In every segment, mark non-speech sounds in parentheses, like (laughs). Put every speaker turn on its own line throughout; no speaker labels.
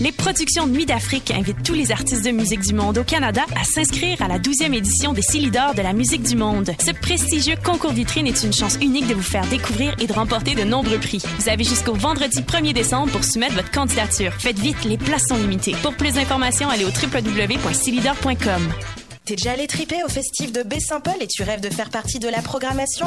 Les productions Nuit d'Afrique invitent tous les artistes de musique du monde au Canada à s'inscrire à la 12e édition des Silidor de la musique du monde. Ce prestigieux concours vitrine est une chance unique de vous faire découvrir et de remporter de nombreux prix. Vous avez jusqu'au vendredi 1er décembre pour soumettre votre candidature. Faites vite, les places sont limitées. Pour plus d'informations, allez au www.silidor.com.
T'es déjà allé triper au festif de Baie-Saint-Paul et tu rêves de faire partie de la programmation?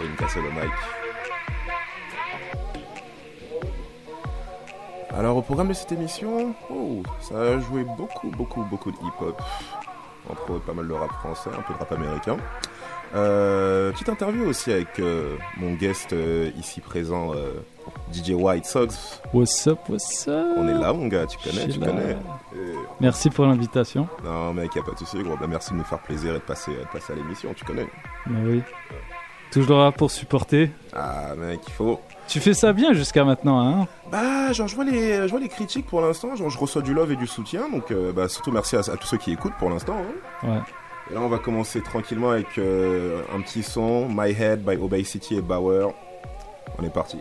Au mic. Alors au programme de cette émission, oh, ça a joué beaucoup, beaucoup, beaucoup de hip-hop. Entre pas mal de rap français, un peu de rap américain. Euh, petite interview aussi avec euh, mon guest euh, ici présent, DJ White Sox.
What's up, what's up?
On est là, mon gars, tu connais, tu
là.
connais.
Merci pour l'invitation.
non, mec, y a pas de souci, gros. Bah, merci de nous faire plaisir et de passer, de passer à l'émission, tu connais.
Bah oui. Toujours là pour supporter.
Ah, mec, il faut.
Tu fais ça bien jusqu'à maintenant, hein
Bah, genre, je vois les, je vois les critiques pour l'instant. Genre, je reçois du love et du soutien. Donc, euh, bah, surtout merci à, à tous ceux qui écoutent pour l'instant. hein.
Ouais.
Et là, on va commencer tranquillement avec euh, un petit son, My Head by Obey City et Bauer. On est parti.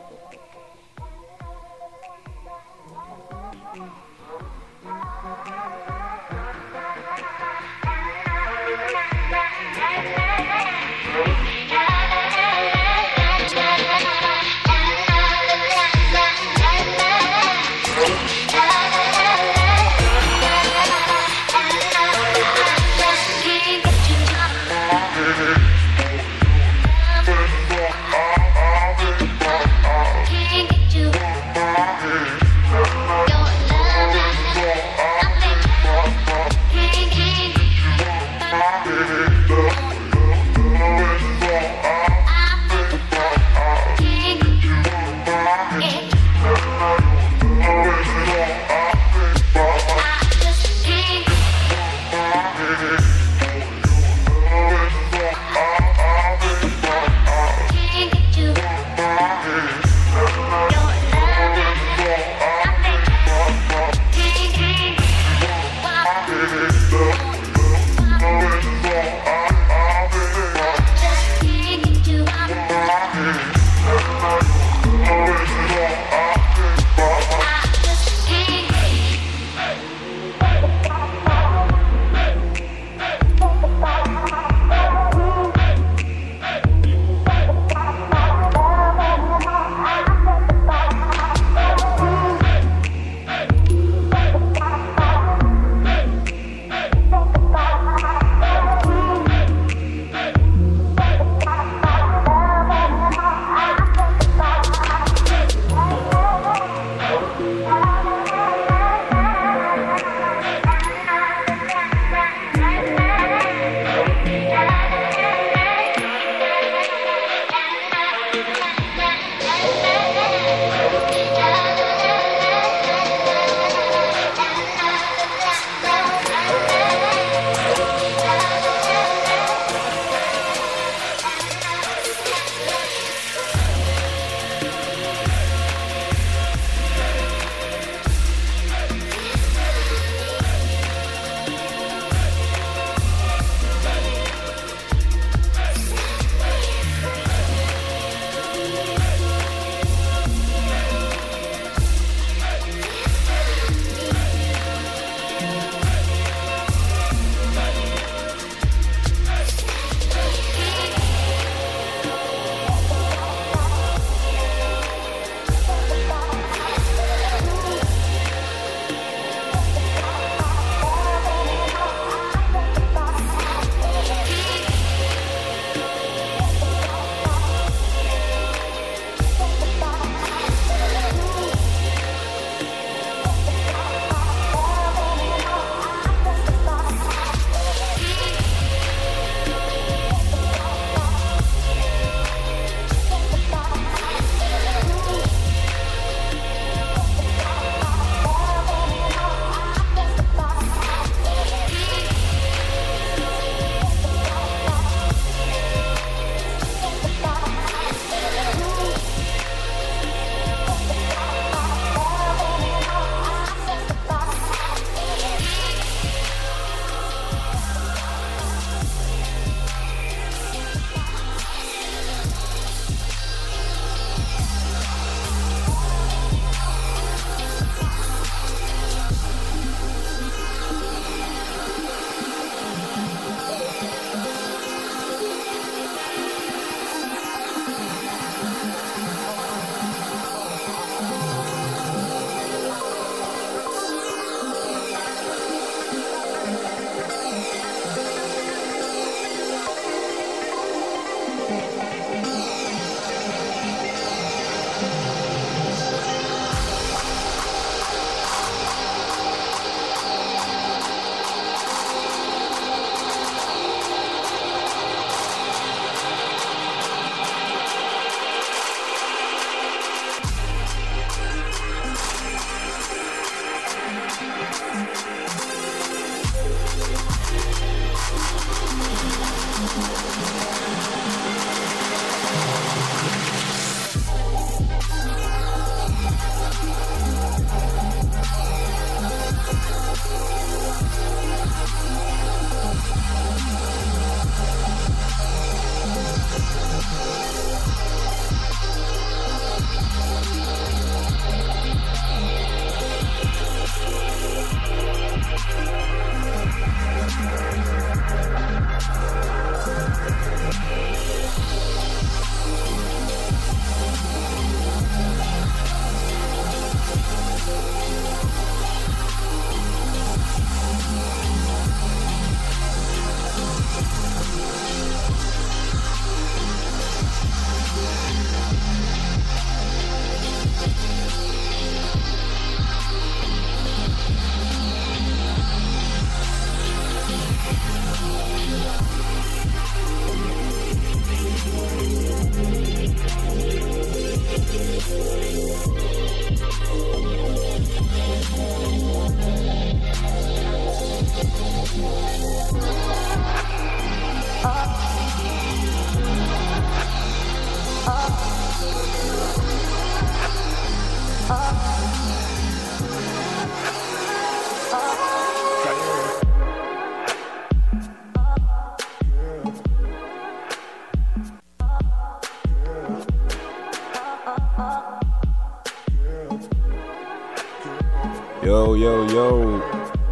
Yo.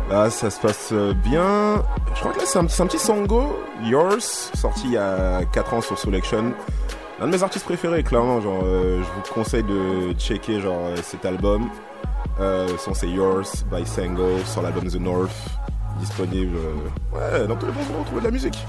Là, ça se passe euh, bien. Je crois que là, c'est un, petit Sango, Yours, sorti il y a 4 ans sur Selection. Un de mes artistes préférés, clairement. Genre, euh, je vous conseille de checker genre, euh, cet album. Son c'est Yours by Sango sur l'album The North. Disponible ouais, dans tous les bons endroits où de la musique.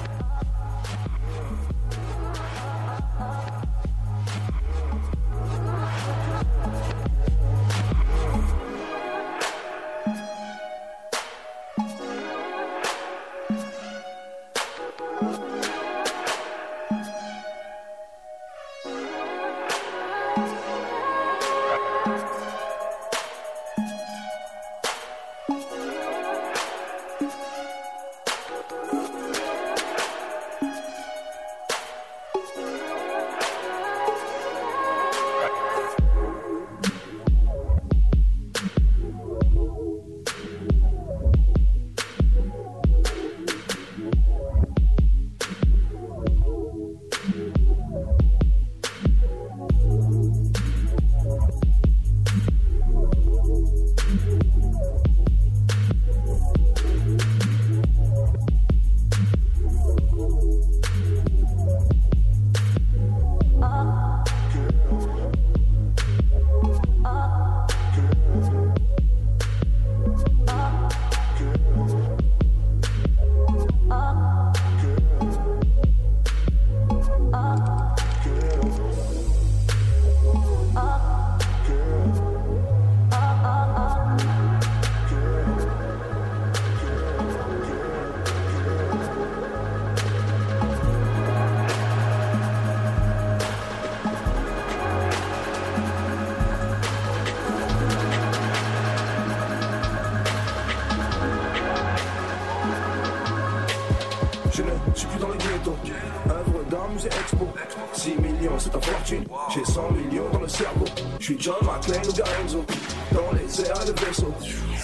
Suis John McClane ou Garenzo. Dans les airs et le vaisseau.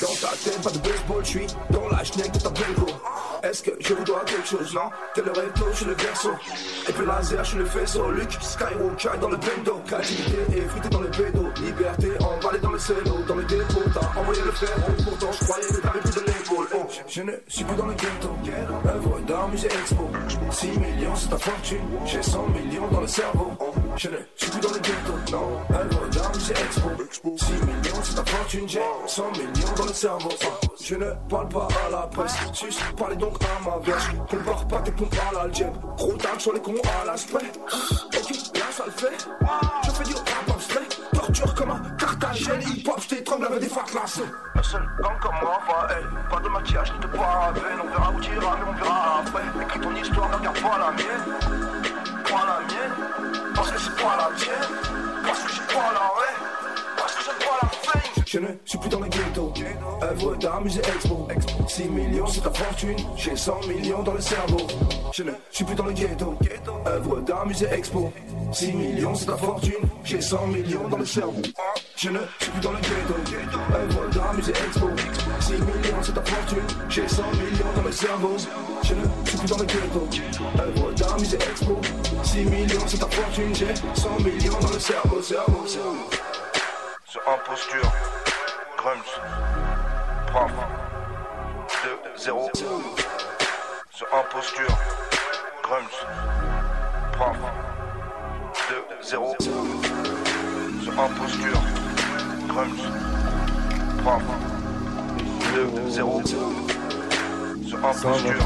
Dans ta tête, pas de baseball. Je suis dans la schneck de ta Benko. Est-ce que je vous dois quelque chose, non T'es le je suis le verso. Et puis laser, je suis le faisceau. Luke, Skywalker dans le bendo. Créativité effritée dans le bédo. Liberté emballée dans le cello. Dans le dépôt, t'as envoyé le fer. Pourtant, je croyais que t'avais plus de l'épaule. Oh, je ne suis plus dans le ghetto. Œuvre d'art, musée expo. 6 millions, c'est ta fortune. J'ai 100 millions dans le cerveau. Oh, je ne suis plus dans le ghetto. Non, œuvre d'art, musée expo. 6 millions, c'est ta fortune. J'ai 100 millions dans le cerveau. Oh, je ne parle pas à la presse. Sus, parlez donc à ma verge. Compare pas tes pompes à l'algèbre. Gros tag sur les cons à l'aspect. Ok, là ça le fait. Je fais du rap abstrait. Torture comme un cartagène. Hip hop, je t'étrangle avec des facs lasso.
Un seul gang comme moi, va, hey, pas de maquillage ni de parabène. On verra où tu iras, mais on verra après. Écris ton histoire, ne regarde pas la mienne. Pas la mienne, parce que c'est pas la tienne. Parce que j'ai pas la ouais,
Je ne suis plus dans le ghetto. Œuvre d'art, musée expo. 6 millions, c'est ta fortune. J'ai 100 millions dans le cerveau. Je ne suis plus dans le ghetto. Œuvre d'art, musée expo. 6 millions, c'est ta fortune. J'ai 100 millions dans le cerveau. Je ne suis plus dans le ghetto. Œuvre d'art, musée expo. 6 millions, c'est ta fortune. J'ai 100 millions dans le cerveau. Je ne suis plus dans le ghetto. Œuvre musée expo. 6 millions, c'est ta fortune. J'ai 100 millions dans le cerveau. Cerveau, cerveau.
Sur imposture, Grums, Prof, 2, 0. Sur imposture, Grums, Prof, 2, 0. Sur imposture, Grums, Prof, 2, 0. Sur imposture,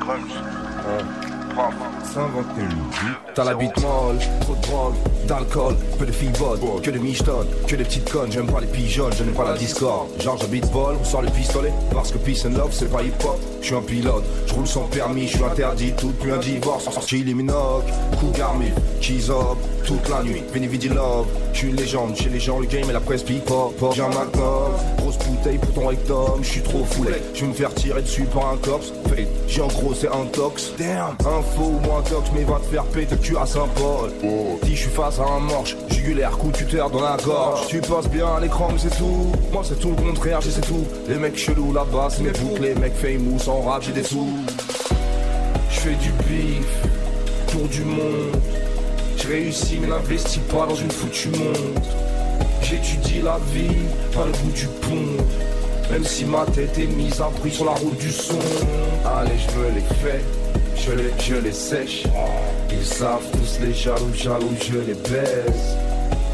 Grums, Prof,
S'inventer vie. T'as la bite molle, trop de drogue, d'alcool, peu de filles que de michetonnes, que des petites connes. J'aime pas les pigeons, je n'aime pas la discorde. Genre j'habite vol, on sort le pistolet, parce que peace and love c'est pas hip hop. Je suis un pilote, je roule sans permis, je suis interdit, tout plus un divorce. En sortie les minocs, coup garmi, cheese up, toute la nuit, Veni Vidi Love. Je suis une légende, chez les gens le game et la presse. J'ai un magnum, grosse
bouteille pour ton rectum, je suis trop foulé. Je vais me faire tirer dessus par un cops. Fait, j'ai en gros c'est un tox. Damn, faux ou un tox, mais va te faire péter le cul à Saint-Paul. Si je suis face à un morche, jugulaire, coup tuteur dans la gorge. Tu passes bien à l'écran, mais c'est tout. Moi c'est tout le contraire, je sais tout. Les mecs chelous là-bas, c'est mes boucles. Les mecs famous en rap, j'ai des sous. Je fais du bif pour du monde. Je réussis mais n'investis pas dans une foutue montre. J'étudie la vie, pas le bout du pont. Même si ma tête est mise à prix sur la route du son. Allez, je veux les faits, je les, je les sèche. Ils savent les jaloux, jaloux, je les baise.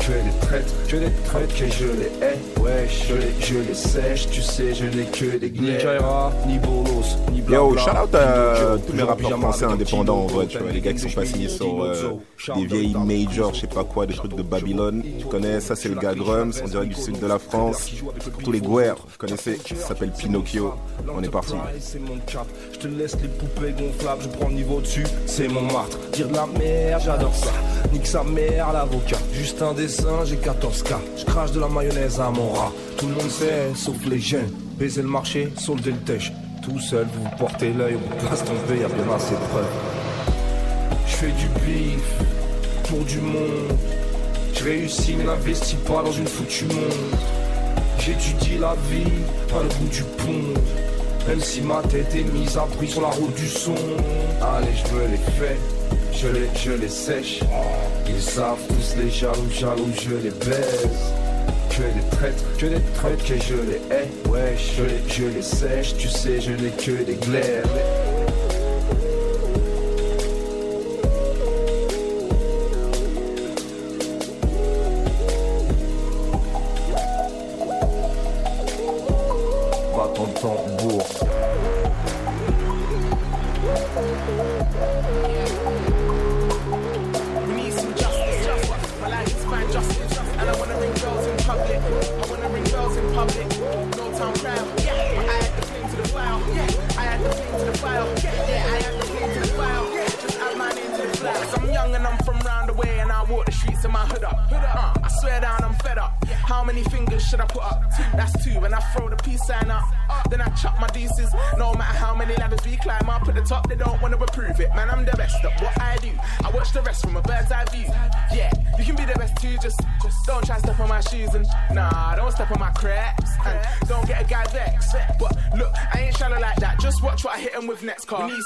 Que des traîtres, que des traîtres, que je les hais. Ouais, je les, je les sèche, tu sais, je n'ai que des Ni Kaira, ni Bolos, ni blabla.
Yo, shout out à tous les
Joe,
rappeurs français indépendants en vrai, tu vois, les gars qui sont pas signés sur euh, des vieilles majors, je sais pas quoi, des trucs de Babylone. Tu connais, ça c'est le gars Grums, on dirait du sud de la France. Pour tous les guerres, vous connaissez, ça s'appelle Pinocchio. On est parti.
C'est mon cap. Je te laisse les poupées gonflables, je prends le niveau dessus, c'est mon martre. Dire de la merde, j'adore ça. Nique sa mère, l'avocat. Juste un j'ai 14K. Je crache de la mayonnaise à mon rat. Tout le monde sait, sauf les jeunes. Baiser le marché, solder le tèche. Tout seul, vous portez l'œil, vous place tomber, y'a bien assez de. Je fais du bif pour du monde. Je réussis n'investis pas dans une foutue montre. J'étudie la vie, pas le bout du pont. Même si ma tête est mise à prix sur la route du son. Allez, je veux les faits, je les, je les sèche. Ils savent tous les jaloux, jaloux, je les baise. Que des traîtres, que des traîtres, que je les hais. Ouais, je les, je les sèche, tu sais, je n'ai que des glaives.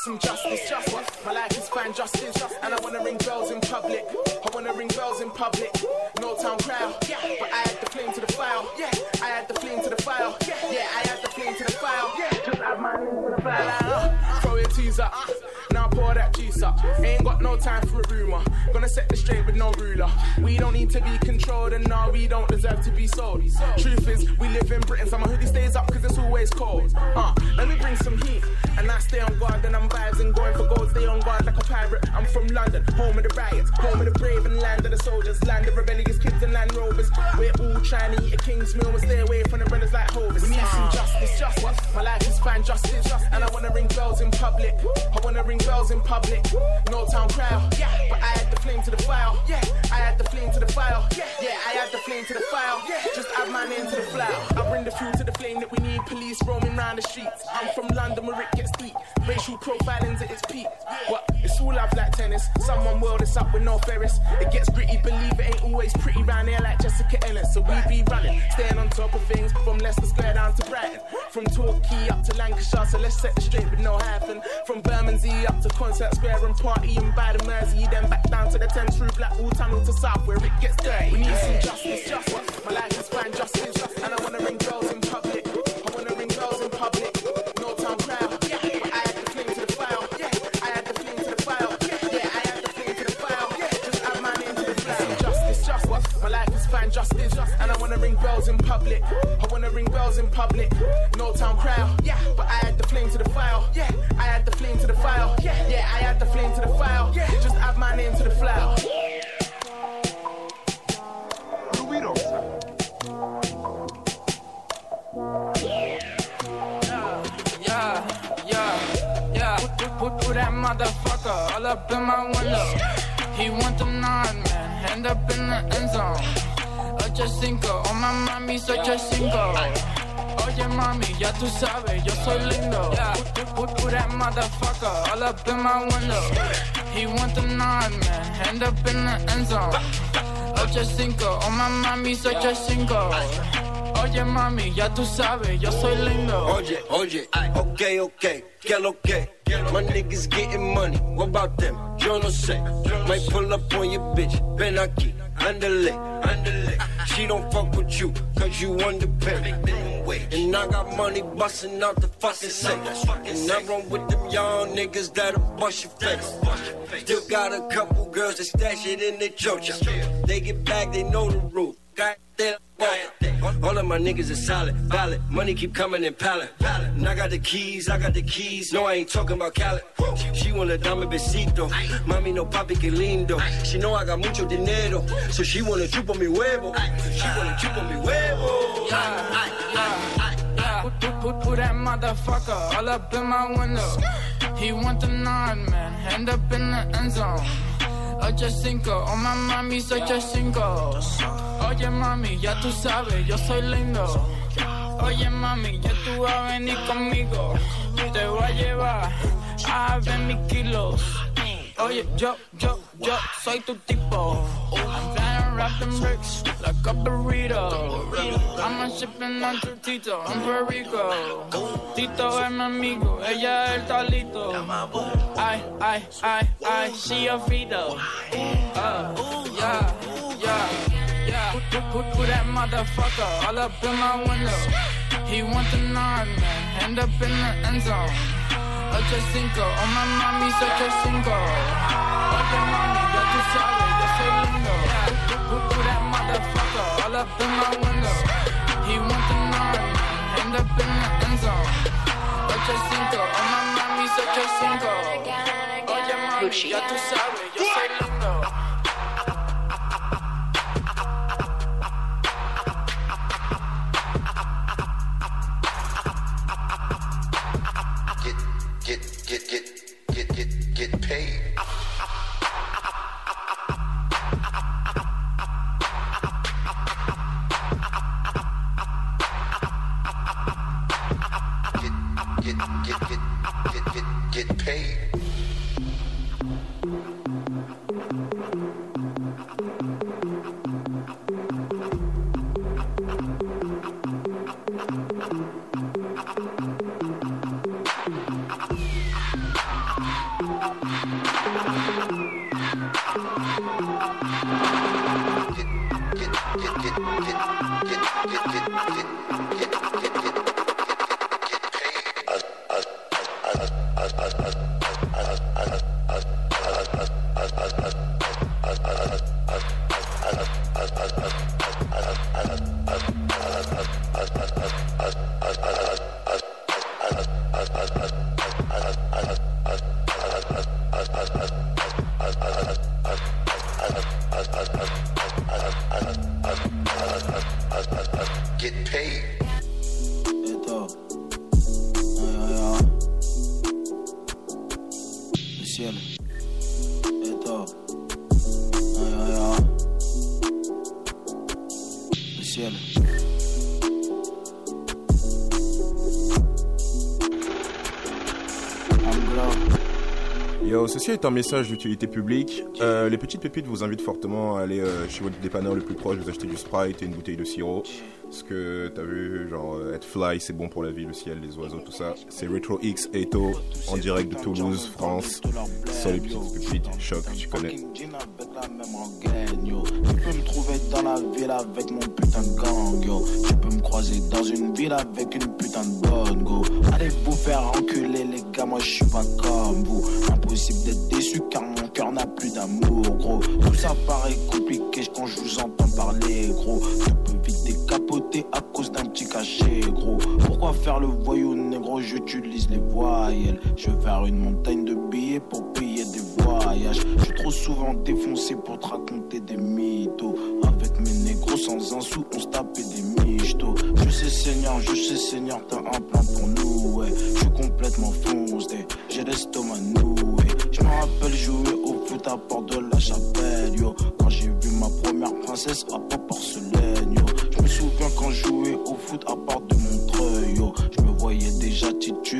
Some justice, justice. My life is fine justice, and I wanna ring bells in public. I wanna ring bells in public. No town crowd. Yeah, but I add the flame to the file. Yeah, I add the flame to the file. Yeah, I add the flame to the file. Yeah, just add my name to the file. Throw your teas up. Now pour that juice up. Ain't got no time for a rumor. Gonna set the straight with no ruler. We don't need to be controlled, and no, we don't deserve to be sold. Truth is, we live in Britain, so my hoodie stays up because it's always cold. Uh, let me bring some heat, and I stay on guard, and I'm vibes and going for gold, stay on guard like a pirate. I'm from London, home of the riots, home of the brave and land of the soldiers, land of rebellious kids and land rovers. We're all trying to eat a king's meal and stay away from the runners like hovers. We need some justice, justice. My life is fine justice, and I wanna ring bells in public. I wanna ring bells in public. No town crowd, yeah, but I add the flame to the file. Yeah, I add the flame to the file. Yeah, yeah, I add the flame to the file. Yeah, just add my name to the flower. I bring the fuel to the flame that we need. Police roaming round the streets. I'm from London where it gets deep. Racial profiling's at its peak. What? It's all love like tennis. Someone world us up with no Ferris. It gets gritty, believe it ain't always pretty round here like Jessica Ellis. So we be running, staying on top of things from Leicester Square down to Brighton. From Torquay up to Lancashire, so let's set the straight with no hyphen. From Bermondsey up to Concert Square and party by the Mersey. Then back down to the Thames through Blackpool Tunnel to South where it gets dirty. We need some justice, justice. My life is fine justice, and I wanna ring girls in public. Ring bells in public. I wanna ring bells in public. No town crowd, yeah. But I add the flame to the file, yeah. I add the flame to the file, yeah. Yeah, I add the flame to the file, yeah. Just add my name to the flower.
Motherfucker all up in my window. He want the nine, man. End up in the end zone. Ocho cinco, on my mommy, such a cinco. Oye mami, ya tú sabes, yo soy lindo. Put, put, put that motherfucker all up in my window. He want the nine, man, end up in the end zone. Ocho cinco, oh my mami's ocho cinco. Oye mami, ya tú sabes, yo soy lindo.
Oye, oye, ok, ok, que lo que. My niggas getting money, what about them? Yo no sé. Might pull up on your bitch, ven aquí, andale, She don't fuck with you, cause you underpaid. And I got money busting out the fucking safe. And I run with them young niggas that'll bust your face. Still got a couple girls that stash it in their chocha. They get back, they know the rule. All of my niggas is solid, valid. Money keep coming in pallet. And I got the keys, I got the keys. No, I ain't talking about Khaled. She wanna dame besito. Mami, no papi, que lindo. She know I got mucho dinero. So she wanna chupa mi huevo. She wanna chupa mi huevo.
Put, put, put, put that motherfucker all up in my window. He want the nine, man, end up in the end zone. Ocho cinco, oh my mami's ocho cinco. Oye mami, ya tú sabes, yo soy lindo. Oye mami, ya tú vas a venir conmigo. Te voy a llevar a ver mis kilos. Oye, yo, yo, yo soy tu tipo. I'm wrap them bricks like a burrito. I'm shipping on to Tito, en Puerto Rico. Tito es mi amigo, ella es el talito. Ay, ay, ay, ay, she a Vito. Uh, yeah, yeah, yeah. Put, put, put that motherfucker all up in my window. He want the nine, man, end up in the end zone. Ocho cinco, oh my mami's ocho cinco. Oye mami, ya tú sabes, yo soy lindo. Put, put, put that motherfucker all up in my window. He want the nine, end up in the end zone. Ocho cinco, oh my mami's ocho cinco. Oye mami, ya tú sabes, yo soy lindo.
Get, get, get, get, get, get, get paid.
Yo, ceci est un message d'utilité publique. Euh, les petites pépites vous invitent fortement à aller euh, chez votre dépanneur le plus proche, vous acheter du Sprite et une bouteille de sirop. Parce que t'as vu, genre, euh, être fly, c'est bon pour la vie, le ciel, les oiseaux, tout ça. C'est Retro X Eto, en direct de Toulouse, France. Sur les petites pépites, choc, tu connais.
Même. Tu peux me trouver dans la ville avec mon putain de gang, yo. Tu peux me croiser dans une ville avec une putain de bonne, go. Allez vous faire enculer, les gars, moi je suis pas comme vous. Impossible d'être déçu car mon cœur n'a plus d'amour, gros. Tout ça paraît compliqué quand je vous entends parler, gros. Tu peux vite décapoter à cause d'un petit cachet, gros. Pourquoi faire le voyou, négro? J'utilise les voyelles. Je vais faire une montagne de billets pour Je suis trop souvent défoncé pour te raconter des mythos. Avec mes négros sans un sou, on se tapait des michtos. Je sais, Seigneur, je sais, Seigneur, t'as un plan pour nous. Je suis complètement foncé, j'ai l'estomac noué. Je me rappelle jouer au foot à Port de la Chapelle, yo. Quand j'ai vu ma première princesse à Port Porcelaine, yo. Je me souviens quand je jouais au foot à Port de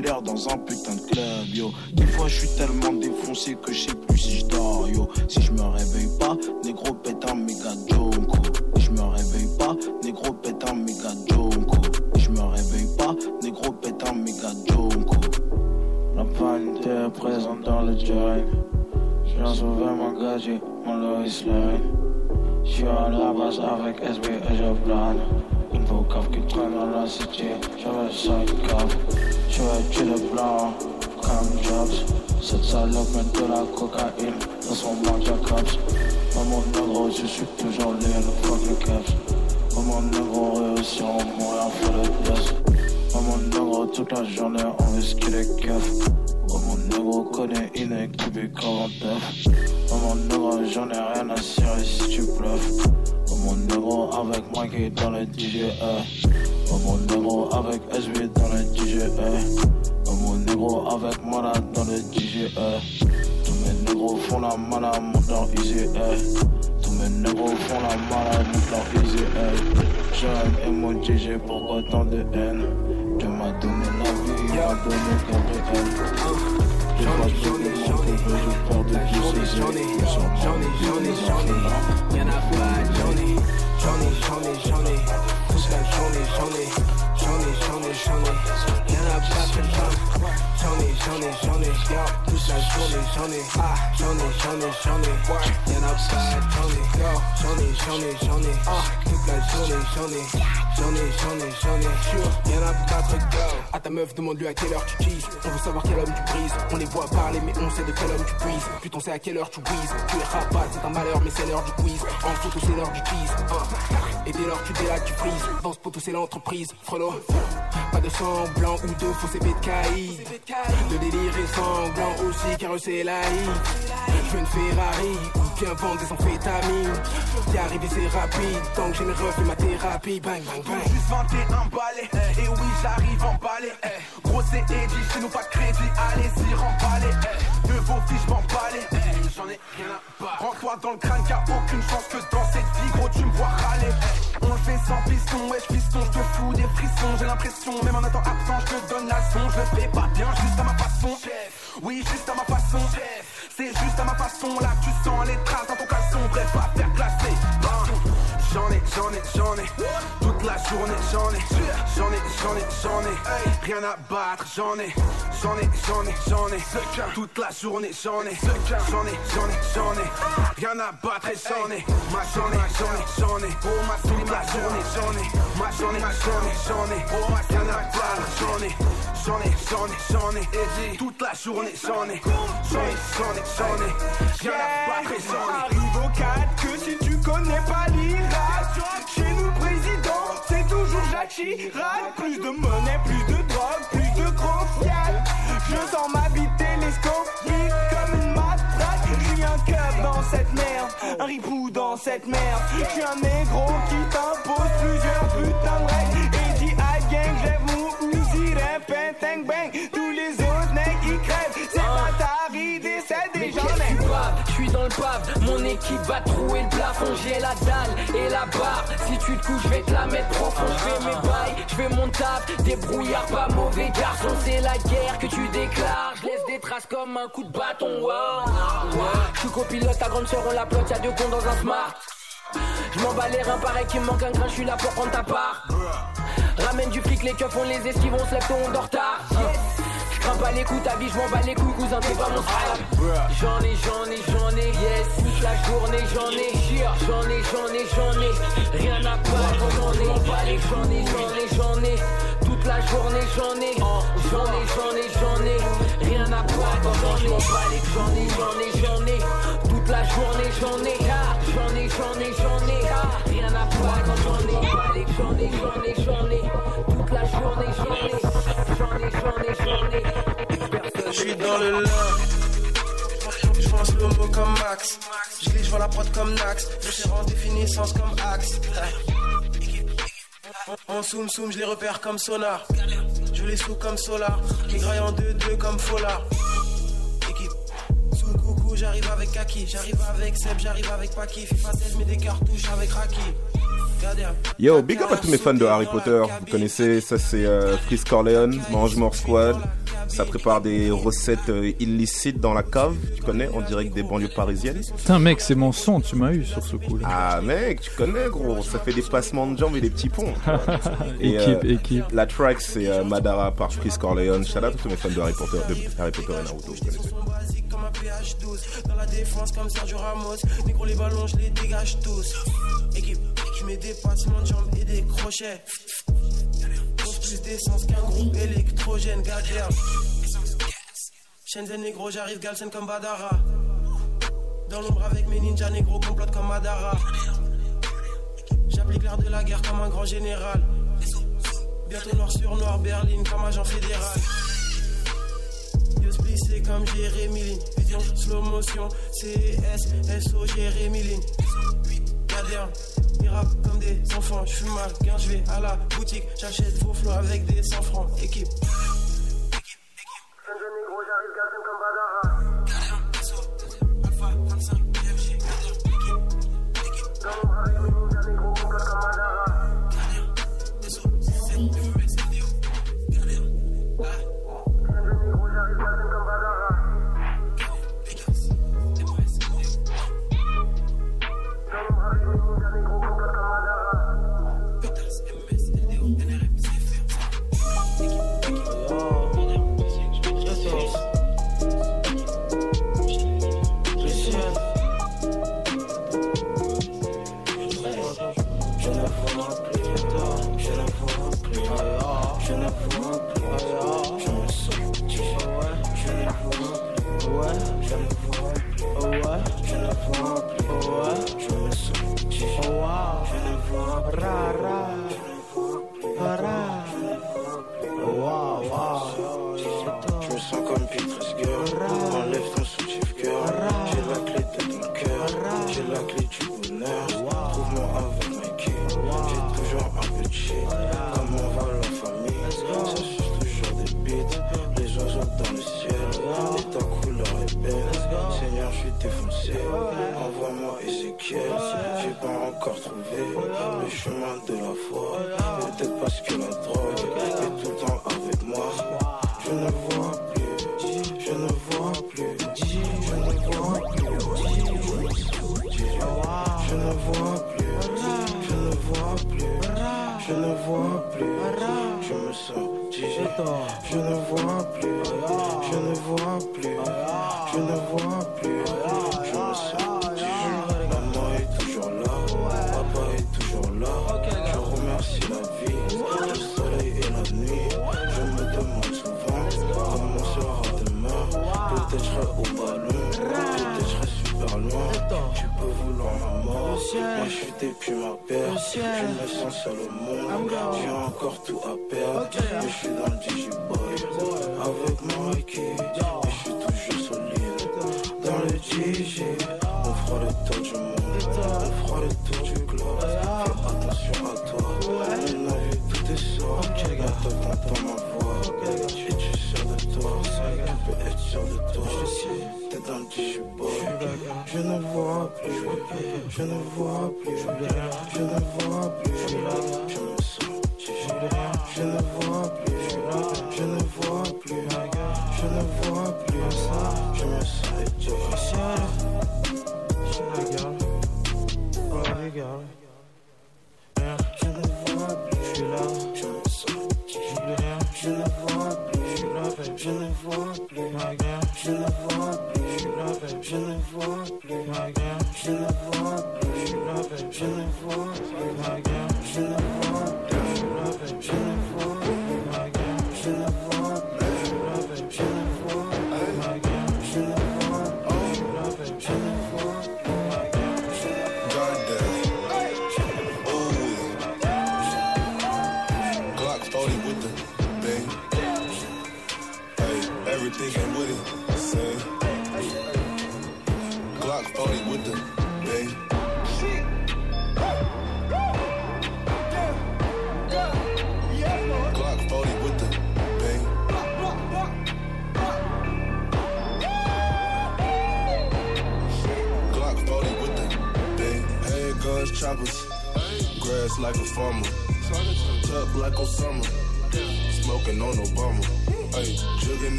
dans un putain de club, yo. Des fois, je suis tellement défoncé que je sais plus si je dors, yo. Si je me réveille pas, négro pète un méga jonko. Si je me réveille pas, négro pète un méga jonko. Si je me réveille pas, négro pète un méga jonko. La vanité est présente dans le joint. Je viens sauver mon gadget, mon Lois Lane. Je suis à la base avec SB et je plane. Une qui traîne dans la city, j'avais ça une. Je vais tuer le blanc comme Jobs. Cette salope met de la cocaïne dans son manche à caps. Mon négro, je suis toujours lié, fuck les caps. Mon négro, réussi, on mourir, faut le test. Dans mon négro, toute la journée, on skier les keufs. Mon négro connaît une équipe et 49 Oh mon négro j'en ai rien à cirer si tu bluffes mon négro avec Mikey dans le DGE mon négro avec SB dans le DGE Oh mon négro avec Malade dans le DGE Tous mes négros font la malade, monte leur easy Tous mes négros font la malade, monte leur easy J'aime et mon DG pourquoi tant de haine Tu m'as donné la vie, m'a donné Gabriel J'ai pas donné mon copain, j'ai peur de qui c'est
J'en ai, j'en ai, j'en ai, j'en ai, y'en a pas, j'en ai, j'en ai, j'en ai, j'en ai, toute la journée, j'en ai, j'en ai, j'en ai, j'en ai, y'en a pas que j'en J'en ai, j'en ai, j'en ai, said, show
me, show me, show. Then I pop and jump. Show me, show me.
La journée, j'en ai, ah, j'en ai, j'en ai, j'en ai, y'en a pas, j'en ai, j'en ai, j'en ai, j'en ai, ah, toute la journée, j'en ai, j'en ai, j'en ai, j'en ai, jure, y'en a trop go. À ta meuf, demande-lui à quelle heure tu teases, on veut savoir quel homme tu brises, on les voit parler, mais on sait de quel homme tu puises, putain, on sait à quelle heure tu brises, tu es rabat, c'est un malheur, mais c'est l'heure du quiz, en photo, c'est l'heure du tease, ah. et dès lors tu délaques, tu frises, dans ce poteau, c'est l'entreprise, frelot, pas de semblant ou de faux CB de caïd. Le délire est sanglant aussi car c'est la Je veux une Ferrari ou bien vendre des amphétamines. Y arriver c'est rapide. Tant que j'ai mes refs et ma thérapie Bang bang bang.
Juste 21 balais. Et oui j'arrive en balai Gros c'est Eddie. Chez nous pas de crédit. Allez-y remballer De vos fiches m'emballer J'en ai rien à battre. Rends-toi dans le crâne car aucune chance que dans cette vie gros tu me vois râler. On le fait sans piston. Ouais piston je te fous des frissons. J'ai l'impression même en étant absent je te donne la son Je le fais pas bien juste à ma façon Oui juste à ma façon. C'est juste à ma façon. Là tu sens les traces dans ton caleçon. Bref à faire classer J'en ai, j'en ai, j'en ai Toute la journée j'en ai J'en ai, j'en ai, j'en ai Rien à battre, j'en ai J'en ai, j'en ai, j'en ai Toute la journée j'en ai J'en ai, j'en ai, j'en ai Rien à battre et j'en ai Ma j'en ai, j'en ai, j'en ai Oh ma toute la journée j'en ai Ma j'en ai, j'en ai, j'en ai Oh ma rien à battre, j'en ai J'en ai, j'en ai, j'en ai Toute la journée j'en ai J'en ai, j'en ai, j'en ai Rien à battre et j'en ai
Arrive au 4 que si tu connais pas l'Irak Chirac Plus de monnaie, plus de drogue, plus de gros fiat. Je sens ma bite télescopique comme une matraque. Je suis un keuf dans cette merde, un ripou dans cette merde. Je suis un négro qui t'impose plusieurs putains de règles. Et dis à gang, j'lève mon Uzi, bang
dans le pave, mon équipe va trouer le plafond, j'ai la dalle et la barre. Si tu te couches, je vais te la mettre profond. Je fais mes bails, je fais mon taf, débrouillard, pas mauvais garçon. C'est la guerre que tu déclares. Je laisse des traces comme un coup de bâton. Je suis copilote, ta grande soeur, on la plotte, y'a deux cons dans un smart. Je m'en bats les reins, pareil qu'il me manque un grain, je suis là pour prendre ta part. Ramène du flic, les keufs, on les esquive, on se lève tôt, on dort tard. Je pas les coups, ta vie, je bats les couilles, cousin, t'es pas mon frère. J'en ai, j'en ai, j'en ai, yes, toute la journée, j'en ai. J'en ai, j'en ai, j'en ai, rien à battre, j'en ai. J'en ai, j'en ai, j'en ai. Toute la journée, j'en ai. J'en ai, j'en ai, j'en ai, rien à battre, j'en ai. J'en ai, j'en ai, j'en ai. Toute la journée, j'en ai. J'en ai, j'en ai, j'en ai, rien à battre, j'en ai. J'en ai, j'en ai, j'en ai. Toute la journée, j'en ai.
Je suis dans le love. Je pense le mot comme Max. Je lis, je vois la prod comme Nax. Référence définissance comme Axe. En zoom zoom, je les repère comme sonar. Je les sous comme solar. Les graille en deux deux comme Fola. Équipe. Sous coucou, j'arrive avec Kaki. J'arrive avec Seb, j'arrive avec Paki. FIFA 16, mets des cartouches avec Raki.
Yo, big up à tous mes fans de Harry Potter. Vous connaissez, ça c'est euh, Freeze Corleone, Mange More Squad. Ça prépare des recettes euh, illicites dans la cave. Tu connais, en direct des banlieues parisiennes.
Putain, mec, c'est mon son, tu m'as eu sur ce coup-là.
Ah mec, tu connais gros, ça fait des passements de jambes et des petits ponts. (laughs) Et,
Équipe,
euh,
équipe.
La track c'est euh, Madara par Chris Corleone. Shout out à tous mes fans de Harry Potter, de Harry Potter et Naruto, vous connaissez.
Comme un pH 12 Dans la défense comme Sergio Ramos. Négro les ballons je les dégage tous. Équipe qui met des passements de jambes et des crochets. Pose plus d'essence qu'un groupe électrogène Gadère Shenzhen négro j'arrive Galsen comme Badara. Dans l'ombre avec mes ninjas négro complote comme Madara. J'applique l'art de la guerre comme un grand général. Bientôt noir sur noir Berlin comme agent fédéral Splissé comme Jérémy Lin Vision slow motion CES SO Jérémy Lin Gardien ils comme des enfants. Je fume mal, quand je vais à la boutique. J'achète vos flots avec des 100 francs. Équipe
j'ai encore tout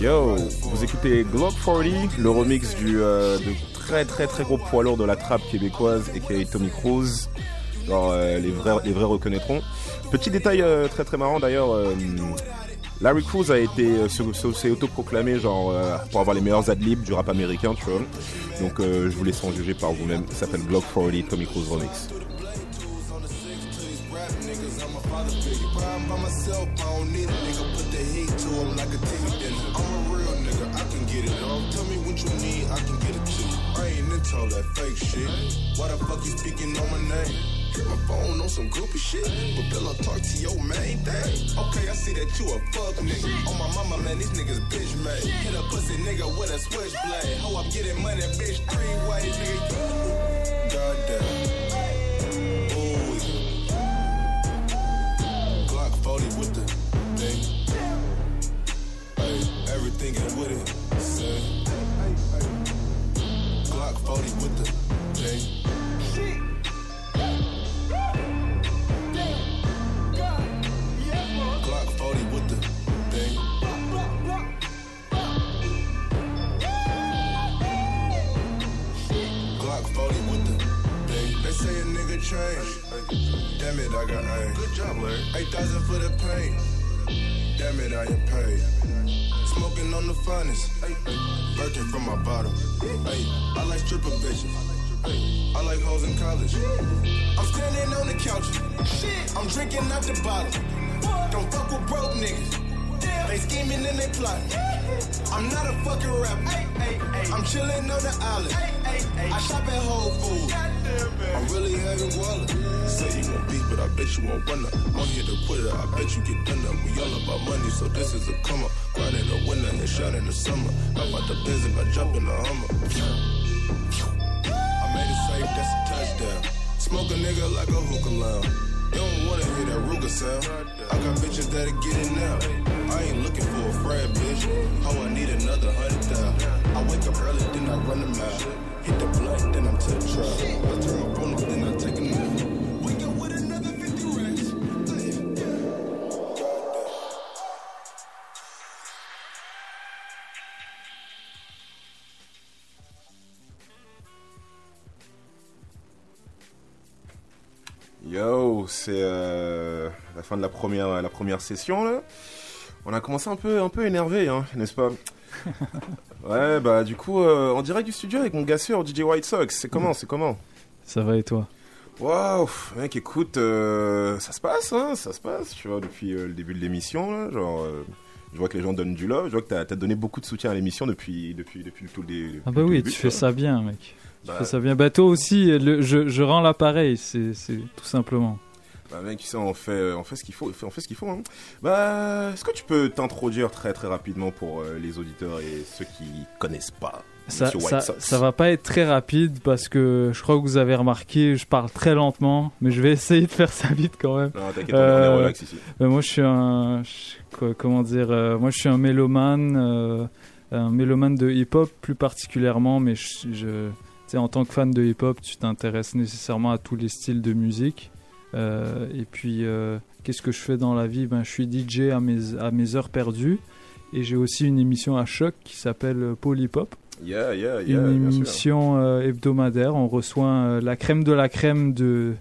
Yo, vous écoutez Glock 40, le remix du euh, de très très très gros poids lourd de la trappe québécoise et qui est Tommy. Genre, euh, les vrais les vrais reconnaîtront. Petit détail euh, très très marrant d'ailleurs. Larry Cruz a été se- se- s'est autoproclamé genre pour avoir les meilleurs adlibs du rap américain, tu vois. Donc je vous laisse en juger par vous-même. Ça s'appelle Glock 40 Tommy Cruz remix.
By myself, I don't need a nigga. Put the heat to him like a TV dinner. I'm a real nigga, I can get it on. Tell me what you need, I can get it too. I ain't into all that fake shit. Why the fuck you speaking on my name? Hit my phone on some groupie shit. But Bill, I talk to your main thing. Okay, I see that you a fuck nigga. On my mama, man, these niggas bitch made. Hit a pussy nigga with a switchblade. Ho, I'm getting money, bitch, three ways, nigga. Goddamn. Is with it. Say. Glock 40 with the thing. Glock 40 with the thing. Glock 40 with the thing. They say a nigga change. Damn it, I got aim. Good job, Larry. 8,000 for the paint. Damn it, I ain't paid. Smoking on the finest. Birkin from my bottom. Hey, I like stripper bitches. I like hoes in college. I'm standing on the couch. I'm drinking out the bottle. Don't fuck with broke niggas. They scheming and they plotting. I'm not a fucking rapper. I'm chilling on the island. I shop at Whole Foods. I'm really having wallet. Say you want beef, but I bet you won't run up. I'm here to quit it. I bet you get done up. We all about money, so this is a come up. Grind in the winter and shot in the summer. Out the Benz and I jump in the Hummer. I made it safe, that's a touchdown. Smoke a nigga like a hookah lounge. You don't wanna hear that Ruger sound. I got bitches that'll get it now. I ain't looking for a friend, bitch. Oh, I need another hundred thousand. I wake up early, then I run them out. Hit the blunt, then I'm to the trap. I turn my off,
Yo, c'est euh, la fin de la première, la première session là. On a commencé un peu, un peu énervé, hein, n'est-ce pas? (laughs) Ouais, bah du coup, euh, en direct du studio avec mon gars sûr DJ White Sox. C'est comment, c'est comment?
Ça va et toi?
Waouh, mec, écoute, euh, ça se passe, hein, ça se passe, tu vois, depuis euh, le début de l'émission, là, genre, je vois que les gens donnent du love, je vois que t'as as donné beaucoup de soutien à l'émission depuis, depuis, depuis tout le
Ah bah
le
oui,
début,
tu fais ça bien, mec.
Bah,
fais ça bien. Bah toi aussi, le- je, je rends l'appareil, c'est tout simplement.
Bah mec, tu sais, on fait, on fait ce qu'il faut, on fait ce qu'il faut. Hein. Bah, est-ce que tu peux t'introduire très très rapidement pour euh, les auditeurs et ceux qui connaissent pas
Ça, ça, ça va pas être très rapide parce que je crois que vous avez remarqué, je parle très lentement, mais je vais (laughs) essayer de faire ça vite quand même.
Non, t'inquiète, on est- on est relax ici.
bah, moi, je suis un, je- comment dire, euh, moi je suis un mélomane, euh, un mélomane de hip-hop plus particulièrement, mais je, je- sais, en tant que fan de hip-hop, tu t'intéresses nécessairement à tous les styles de musique. Euh, et puis, euh, qu'est-ce que je fais dans la vie? Ben, Je suis DJ à mes, à mes heures perdues. Et j'ai aussi une émission à choc qui s'appelle euh, Polypop.
Yeah, yeah, yeah,
une émission euh, hebdomadaire. On reçoit la crème de la crème de,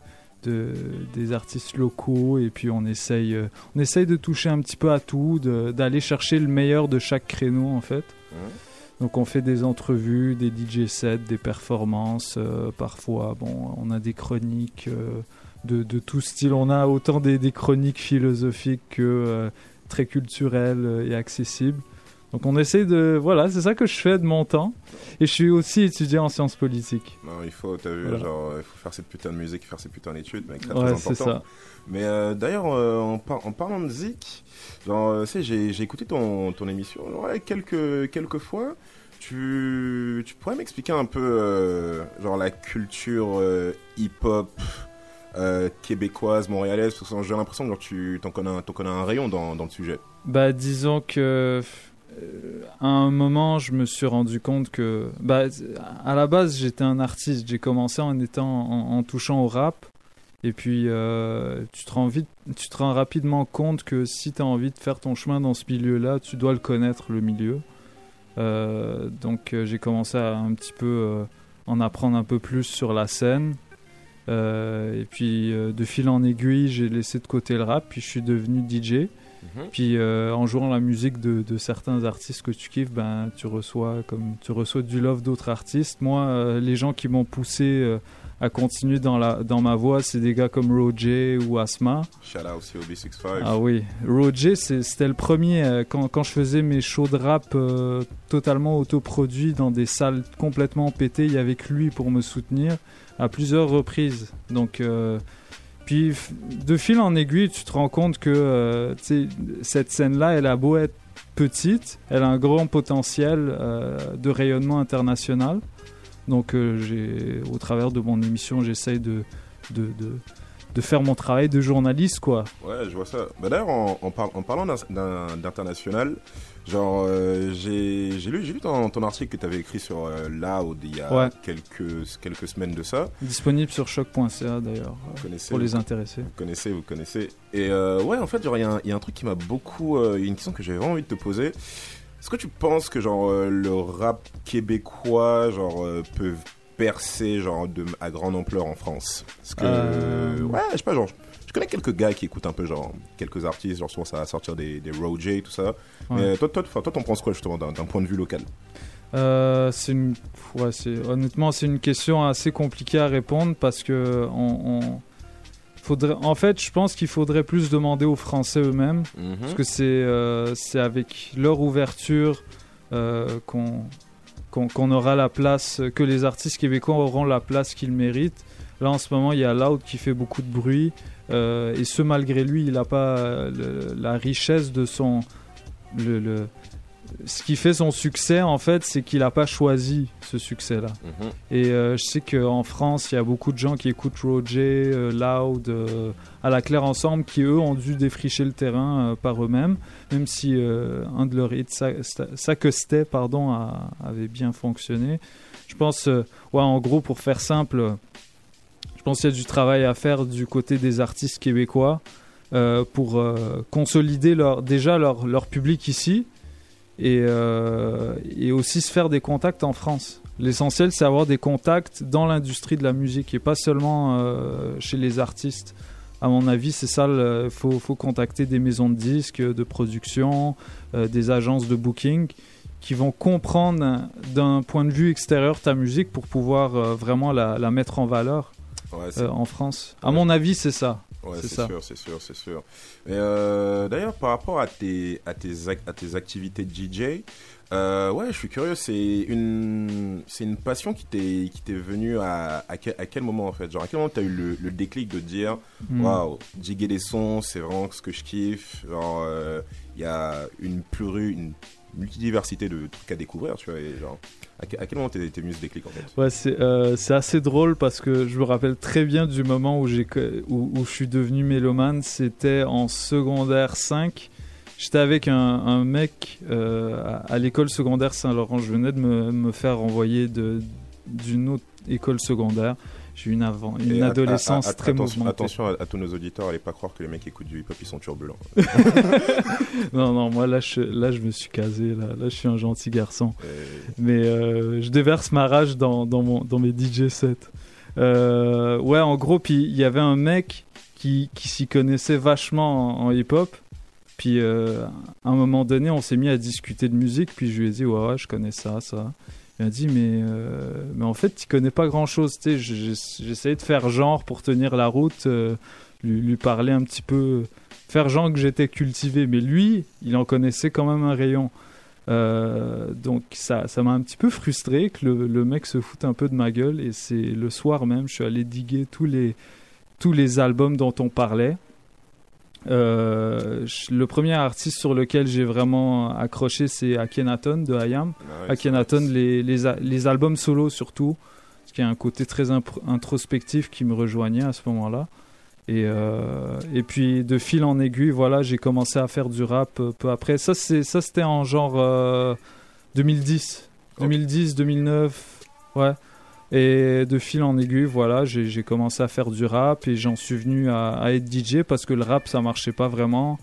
de- des artistes locaux. Et puis on essaye, on essaye de toucher un petit peu à tout, d'aller chercher le meilleur de chaque créneau en fait. Donc on fait des entrevues, des DJ sets, des performances. euh, parfois, bon, on a des chroniques euh, de, de tout style. On a autant des, chroniques philosophiques que euh, très culturelles et accessibles. Donc on essaie de... Voilà, c'est ça que je fais de mon temps. Et je suis aussi étudiant en sciences politiques.
Non, il faut, t'as vu,
Voilà.
genre, il faut faire cette putain de musique, faire ces putains d'études, mec, très,
Ouais,
très
c'est
important.
ça.
Mais euh, d'ailleurs, euh, en, par- en parlant de zik, genre, euh, tu sais, j'ai écouté ton, ton émission ouais, quelques, quelques fois. Tu, tu pourrais m'expliquer un peu, euh, genre, la culture hip-hop euh, québécoise, montréalaise, j'ai l'impression que genre, tu t'en connais, connais un rayon dans, dans le sujet.
Bah disons que à un moment, je me suis rendu compte que, bah, à la base, j'étais un artiste. J'ai commencé en étant, en, touchant au rap. Et puis, euh, tu, te rends vite, tu te rends rapidement compte que si tu as envie de faire ton chemin dans ce milieu-là, tu dois le connaître, le milieu. Euh, donc, euh, j'ai commencé à un petit peu euh, en apprendre un peu plus sur la scène. Euh, et puis, euh, de fil en aiguille, j'ai laissé de côté le rap, puis je suis devenu DJ.
Mhm.
Puis euh, en jouant la musique de, de certains artistes que tu kiffes, ben tu reçois comme tu reçois du love d'autres artistes. Moi, euh, les gens qui m'ont poussé euh, à continuer dans la dans ma voie, c'est des gars comme Roger ou Asma.
Shout out aussi au B65.
Ah oui, Roger, c'est- c'était le premier euh, quand, quand je faisais mes shows de rap euh, totalement autoproduits dans des salles complètement pétées. Il y avait que lui pour me soutenir à plusieurs reprises. Donc, euh, puis de fil en aiguille, tu te rends compte que euh, cette scène-là, elle a beau être petite, elle a un grand potentiel euh, de rayonnement international. Donc, euh, au travers de mon émission, j'essaye de, de faire mon travail de journaliste, quoi.
Ouais, je vois ça. Bah, D'ailleurs, en, en, par- en parlant d'international, genre, euh, j'ai lu, j'ai lu ton, ton article que tu avais écrit sur euh, Loud il y a
Ouais.
quelques, quelques semaines de ça.
Disponible sur choc.ca d'ailleurs,
Vous
euh,
connaissez,
pour les intéressés.
Vous connaissez, vous connaissez. Et euh, ouais, en fait, il y, a un- il y a un truc qui m'a beaucoup. euh, une question que j'avais vraiment envie de te poser. Est-ce que tu penses que genre le rap québécois genre peut percer genre de, à grande ampleur en France Parce que
Euh.
ouais, je sais pas genre. Je connais quelques gars qui écoutent un peu genre quelques artistes, genre souvent ça va sortir des, des Roger tout ça.
Ouais.
Mais toi, toi, toi, t'en penses quoi justement d'un point de vue local?
Euh, c'est une, ouais, honnêtement c'est une question assez compliquée à répondre parce que on, on- faudrait, en fait, je pense qu'il faudrait plus demander aux Français eux-mêmes
Mhm.
parce que c'est euh, avec leur ouverture euh, qu'on qu'on aura la place, que les artistes québécois auront la place qu'ils méritent. Là, en ce moment, il y a Loud qui fait beaucoup de bruit euh, et ce malgré lui, il n'a pas euh, la richesse de son le- ce qui fait son succès en fait, c'est qu'il n'a pas choisi ce succès-là.
Mhm.
Et euh, je sais qu'en France, il y a beaucoup de gens qui écoutent Roger, euh, Loud, euh, à la claire ensemble, qui eux ont dû défricher le terrain par eux-mêmes, même si un de leurs hits, c'était, pardon, a- avait bien fonctionné. Je pense, ouais, en gros, pour faire simple, je pense qu'il y a du travail à faire du côté des artistes québécois pour consolider leur, déjà leur, leur public ici et, euh, et aussi se faire des contacts en France. L'essentiel, c'est avoir des contacts dans l'industrie de la musique et pas seulement euh, chez les artistes. À mon avis, c'est ça, il faut, faut contacter des maisons de disques, de production, euh, des agences de booking qui vont comprendre d'un point de vue extérieur ta musique pour pouvoir vraiment la, la mettre en valeur
Ouais,
en France. À mon avis, c'est ça.
Ouais,
c'est
sûr, c'est sûr, c'est sûr. Euh, d'ailleurs, par rapport à tes, à tes, à tes activités de DJ, euh, ouais, je suis curieux. C'est une, c'est une passion qui t'est, qui t'est venue à, à, quel, à quel moment en fait? Genre, à quel moment t'as eu le, le déclic de dire,
Hmm.
waouh, diguer des sons, c'est vraiment ce que je kiffe. Genre, euh, il y a une pluri, une multidiversité de trucs à découvrir, tu vois. Et genre, à, que- à quel moment t'es, t'es venu ce déclic en fait
Ouais, c'est euh, c'est assez drôle parce que je me rappelle très bien du moment où, j'ai où, où je suis devenu mélomane. C'était en secondaire 5. J'étais avec un, mec euh, à, l'école secondaire Saint-Laurent. Je venais de me, me faire renvoyer d'une autre école secondaire. J'ai eu une, avant, une adolescence très
attention,
mouvementée.
attention à, tous nos auditeurs, allez pas croire que les mecs qui écoutent du hip-hop ils sont turbulents. (laughs)
non, non, moi là je, là, je me suis casé. Là, là, je suis un gentil garçon. Mais euh, je déverse ma rage dans, dans, mon, dans mes DJ sets. Euh, ouais, en gros, puis il y avait un mec qui, qui s'y connaissait vachement en, en hip-hop. Puis euh, à un moment donné, on s'est mis à discuter de musique. Puis je lui ai dit, ouais, ouais je connais ça, ça. Il m'a dit, mais, euh, mais en fait, tu connais pas sais, j'ai- j'essayais de faire genre pour tenir la route, euh, lui, parler un petit peu, faire genre que j'étais cultivé. Mais lui, il en connaissait quand même un rayon. Euh, donc ça ça m'a un petit peu frustré que le, le mec se foute un peu de ma gueule. Et c'est le soir même, je suis allé diguer tous les, tous les albums dont on parlait. Euh, le premier artiste sur lequel j'ai vraiment accroché, c'est Akhenaton de Hayam.
ouais,
Akhenaton, les, les, a- les albums solo surtout, parce qu'il y a un côté très introspectif qui me rejoignait à ce moment-là. Et, euh, et puis de fil en aiguille, voilà, j'ai commencé à faire du rap euh, peu après. Ça, c'était en genre euh, 2010. 2010, 2009, ouais. Et de fil en aiguille, voilà, j'ai, commencé à faire du rap et j'en suis venu à, à être DJ parce que le rap, ça marchait pas vraiment.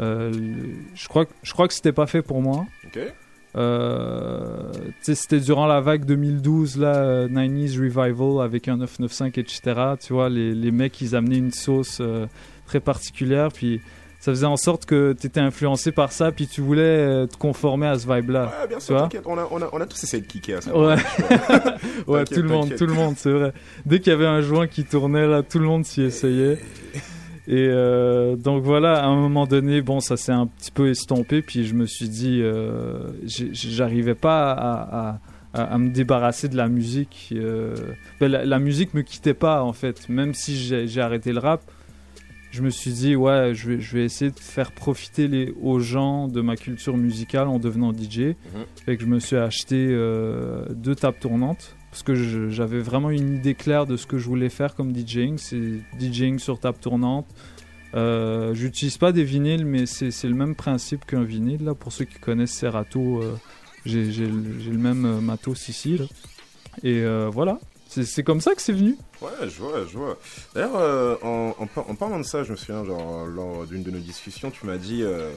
Euh, je, crois, que- je crois que c'était pas fait pour moi.
Ok.
Euh, tu sais, c'était durant la vague 2012, là, euh, 90s Revival avec un 995, etc. Tu vois, les, les mecs, ils amenaient une sauce euh, très particulière, puis ça faisait en sorte que tu étais influencé par ça, puis tu voulais euh, te conformer à ce vibe-là.
Ouais, bien sûr, t'inquiète, on a, on, a, on a tous essayé de kicker à ça.
Ouais, ouais (laughs) tout le monde, tout le monde, c'est vrai. Dès qu'il y avait un joint qui tournait, là, tout le monde s'y essayait. Et euh, donc voilà, à un moment donné, bon, ça s'est un petit peu estompé, puis je me suis dit, euh, j'arrivais pas à, à- à- à me débarrasser de la musique. euh, ben, la, la musique me quittait pas, en fait. Même si j'ai arrêté le rap, je me suis dit, ouais, je vais, je vais essayer de faire profiter les, aux gens de ma culture musicale en devenant DJ. Fait que je me suis acheté euh, deux tables tournantes parce que j'avais vraiment une idée claire de ce que je voulais faire comme DJing. C'est DJing sur table tournante. Euh, J'utilise pas des vinyles, mais c'est le même principe qu'un vinyle. Là, pour ceux qui connaissent Serato, euh, j'ai le même euh, matos ici. là. Et euh, voilà, c'est comme ça que c'est venu.
Ouais, je vois, je vois. D'ailleurs, euh, en, en, par- en parlant de ça, je me souviens, genre, lors d'une de nos discussions, tu m'as dit. Euh,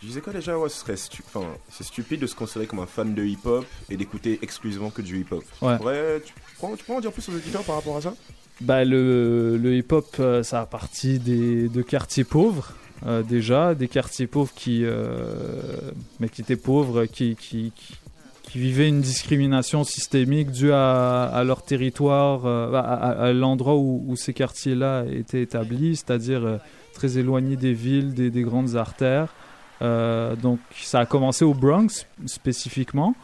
tu disais quoi déjà? Ouais, ce serait stu- c'est stupide de se considérer comme un fan de hip-hop et d'écouter exclusivement que du hip-hop.
Ouais.
Tu pourrais- tu, pourrais- tu pourrais en dire plus aux auditeurs par rapport à ça?
Bah, le, le hip-hop, euh, ça a parti des, de quartiers pauvres, euh, déjà, des quartiers pauvres qui, euh, mais qui étaient pauvres, qui, qui, qui, qui vivaient une discrimination systémique due à, leur territoire, euh, à, l'endroit où, ces quartiers-là étaient établis, c'est-à-dire euh, très éloignés des villes, des, des grandes artères. Euh, donc ça a commencé au Bronx spécifiquement.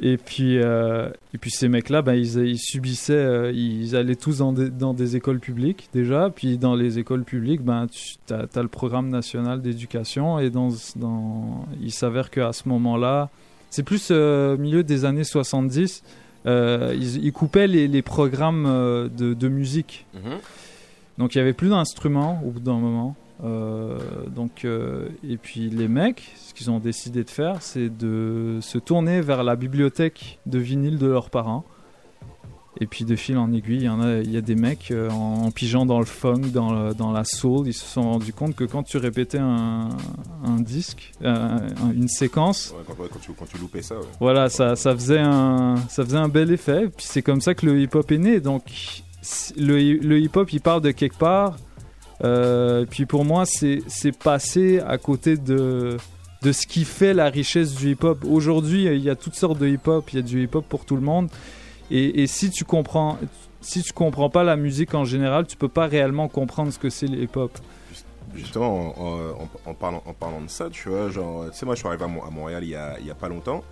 Et puis, euh, et puis ces mecs-là, ben, ils, ils subissaient, euh, ils allaient tous dans des, dans des écoles publiques déjà. Puis dans les écoles publiques, ben, tu as, le programme national d'éducation. Et dans, dans, il s'avère qu'à ce moment-là, c'est plus euh, milieu des années 70, euh, ils, ils coupaient les, les programmes de, de musique.
Mhm.
Donc il y avait plus d'instruments au bout d'un moment. Euh, donc euh, et puis les mecs, ce qu'ils ont décidé de faire, c'est de se tourner vers la bibliothèque de vinyle de leurs parents. Et puis de fil en aiguille, il y en a, il y a des mecs euh, en, en pigeant dans le funk, dans, le- dans la soul, ils se sont rendus compte que quand tu répétais un, un disque, euh, un- une séquence,
Ouais, quand, ouais, quand tu, quand tu loupais ça, ouais.
voilà, ça, ça, faisait un, ça faisait un bel effet. Puis c'est comme ça que le hip-hop est né. Donc le hip-hop, il part de quelque part. Euh, puis pour moi, c'est passé à côté de, de ce qui fait la richesse du hip-hop. Aujourd'hui, il y a toutes sortes de hip-hop. Il y a du hip-hop pour tout le monde. Et, et si tu comprends... Si tu comprends pas la musique en général, tu peux pas réellement comprendre ce que c'est le hip-hop.
Justement, en, en- en parlant, en parlant de ça, tu vois, genre, tu sais, moi je suis arrivé à, Mon- à Montréal il y, a, il y a pas longtemps.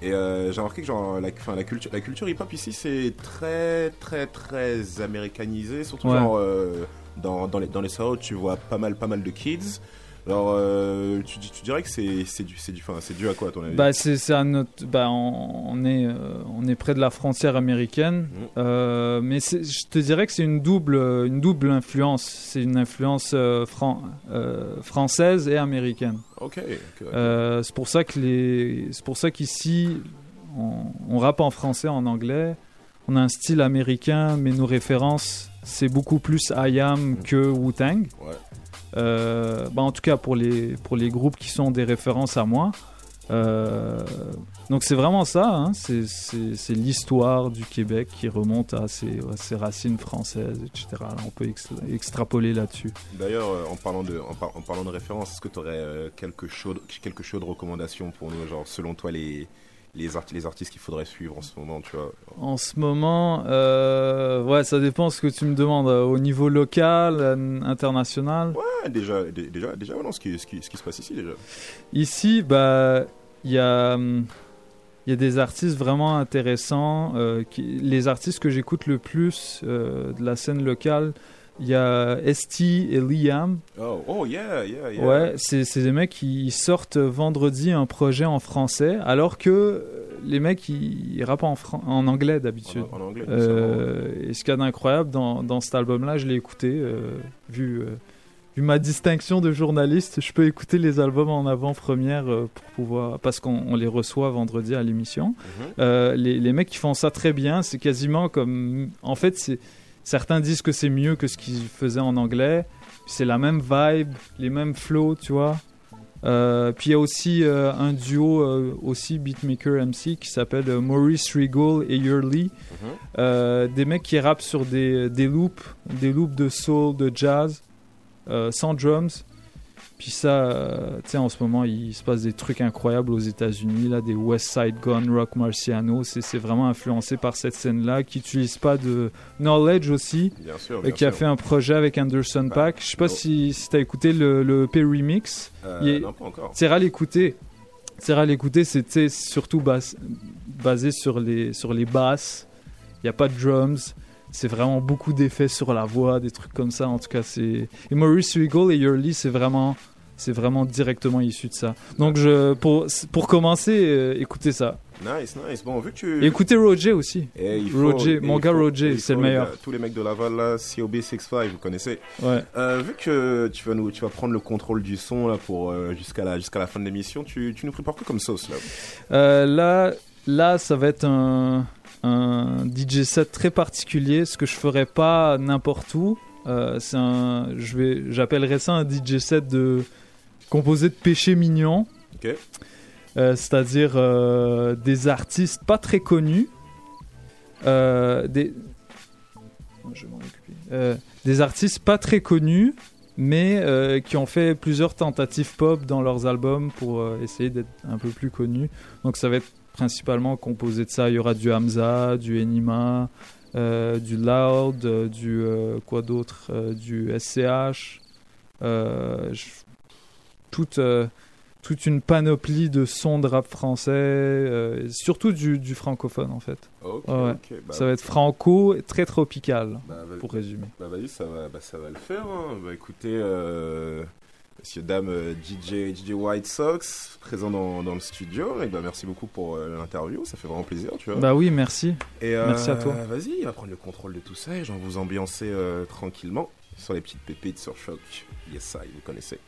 Et euh, j'ai remarqué que genre, la, culture, la culture hip-hop ici, c'est très, très, très américanisé. Surtout
Ouais.
genre, euh, dans, dans, les, dans les South, tu vois pas mal, pas mal de kids. Alors, euh, tu, tu dirais que c'est c'est dû, c'est dû, enfin, c'est dû à quoi, à ton avis?
Bah, c'est c'est à notre, bah, on, on est, euh, on est près de la frontière américaine, euh, mais c'est- je te dirais que c'est une double, une double influence. C'est une influence fran- française et américaine.
Ok,
c'est pour ça que les, c'est pour ça qu'ici, on, on rappe en français, en anglais. On a un style américain, mais nos références, c'est beaucoup plus I Am que Wu-Tang.
Ouais.
Euh, bah, en tout cas pour les, pour les groupes qui sont des références à moi. Euh, donc c'est vraiment ça, hein. c'est, l'histoire du Québec qui remonte à ses, à ses racines françaises, etc. Là, on peut ex- extrapoler là-dessus.
D'ailleurs, euh, en parlant de, en, par- en parlant de référence, est-ce que tu aurais quelque chose, quelque chose de recommandation pour nous, genre selon toi les, les, arti- les artistes qu'il faudrait suivre en ce moment, tu vois
En ce moment, euh, ouais, ça dépend ce que tu me demandes. euh, Au niveau local, euh, international
Ouais, déjà, dé- déjà, déjà, ouais, non, ce qui, ce qui, ce qui se passe ici déjà.
Ici, bah, il y a, hum, il y a des artistes vraiment intéressants. euh, qui, les artistes que j'écoute le plus euh, de la scène locale, Il y a Esti et Liam.
Oh, oh yeah, yeah, yeah.
Ouais, c'est c'est des mecs qui sortent vendredi un projet en français, alors que les mecs ils, ils rappent en, fran- en anglais d'habitude.
En- en anglais,
Euh, et ce qu'il y a d'incroyable dans, dans cet album-là, je l'ai écouté, euh, vu, euh, vu ma distinction de journaliste, je peux écouter les albums en avant-première euh, pour pouvoir, parce qu'on on les reçoit vendredi à l'émission.
Mhm.
Euh, les, les mecs qui font ça très bien, c'est quasiment comme, en fait, c'est certains disent que c'est mieux que ce qu'ils faisaient en anglais. C'est la même vibe, les mêmes flows, tu vois. Euh, puis il y a aussi euh, un duo euh, aussi beatmaker MC qui s'appelle Maurice Regal et Yurley. Euh, des mecs qui rappent sur des, des loops, des loops de soul, de jazz, sans drums. Puis ça, euh, tu sais, en ce moment, il se passe des trucs incroyables aux États-Unis, là, des West Side Gun, Rock Marciano. C'est vraiment influencé par cette scène-là, qui n'utilise pas de knowledge aussi,
Bien sûr,
et
bien
qui a
sûr.
fait un projet avec Anderson Paak. Je sais pas si, si tu as écouté le, le EP Remix.
Euh, non, pas encore.
L'écouter. T'iras l'écouter, sais, surtout bas- basé sur les, sur les basses. Il n'y a pas de drums. C'est vraiment beaucoup d'effets sur la voix, des trucs comme ça. En tout cas, c'est. Et Maurice Regal et Yurley, c'est vraiment. C'est vraiment directement issu de ça. Donc, je, pour, pour commencer, euh, écoutez ça.
Nice, nice. Bon, vu que tu.
Et écoutez Roger aussi.
Et il faut-
Roger,
et
mon
il
gars
faut-
Roger, c'est le
les
meilleur.
tous les mecs de Laval, là, COB65, vous connaissez.
Ouais.
Euh, vu que tu vas, nous, tu vas prendre le contrôle du son là, pour, euh, jusqu'à la, jusqu'à la fin de l'émission, tu, tu nous prépares quoi comme sauce là?
Là, là, ça va être un, un DJ set très particulier, ce que je ferais pas n'importe où. Euh, c'est un, je vais, j'appellerais ça un DJ set de composé de péchés mignons. Euh, c'est-à-dire euh, des artistes pas très connus, euh, des, je vais m'en occuper? Des artistes pas très connus, mais qui ont fait plusieurs tentatives pop dans leurs albums pour essayer d'être un peu plus connus. Donc ça va être principalement composé de ça. Il y aura du Hamza, du Enima, euh, du Loud, euh, du euh, quoi d'autre, euh, du SCH. je- toute, toute une panoplie de sons de rap français, surtout du, du francophone en fait.
Ok,
Ouais, ouais.
ok, bah-
ça va être franco, et très tropical,
Bah, vas-
pour résumer.
Bah vas-y, ça va, bah, ça va le faire. hein. Bah écoutez, monsieur, dame, euh, DJ, DJ White Sox, présent dans, dans le studio. Et bah merci beaucoup pour euh, l'interview, ça fait vraiment plaisir, tu vois.
Bah oui, merci.
Et euh,
Merci à toi.
Vas-y, va prendre le contrôle de tout ça et j'en vous ambiancer euh, tranquillement sur les petites pépites sur Choc. Yes, ça, vous connaissez.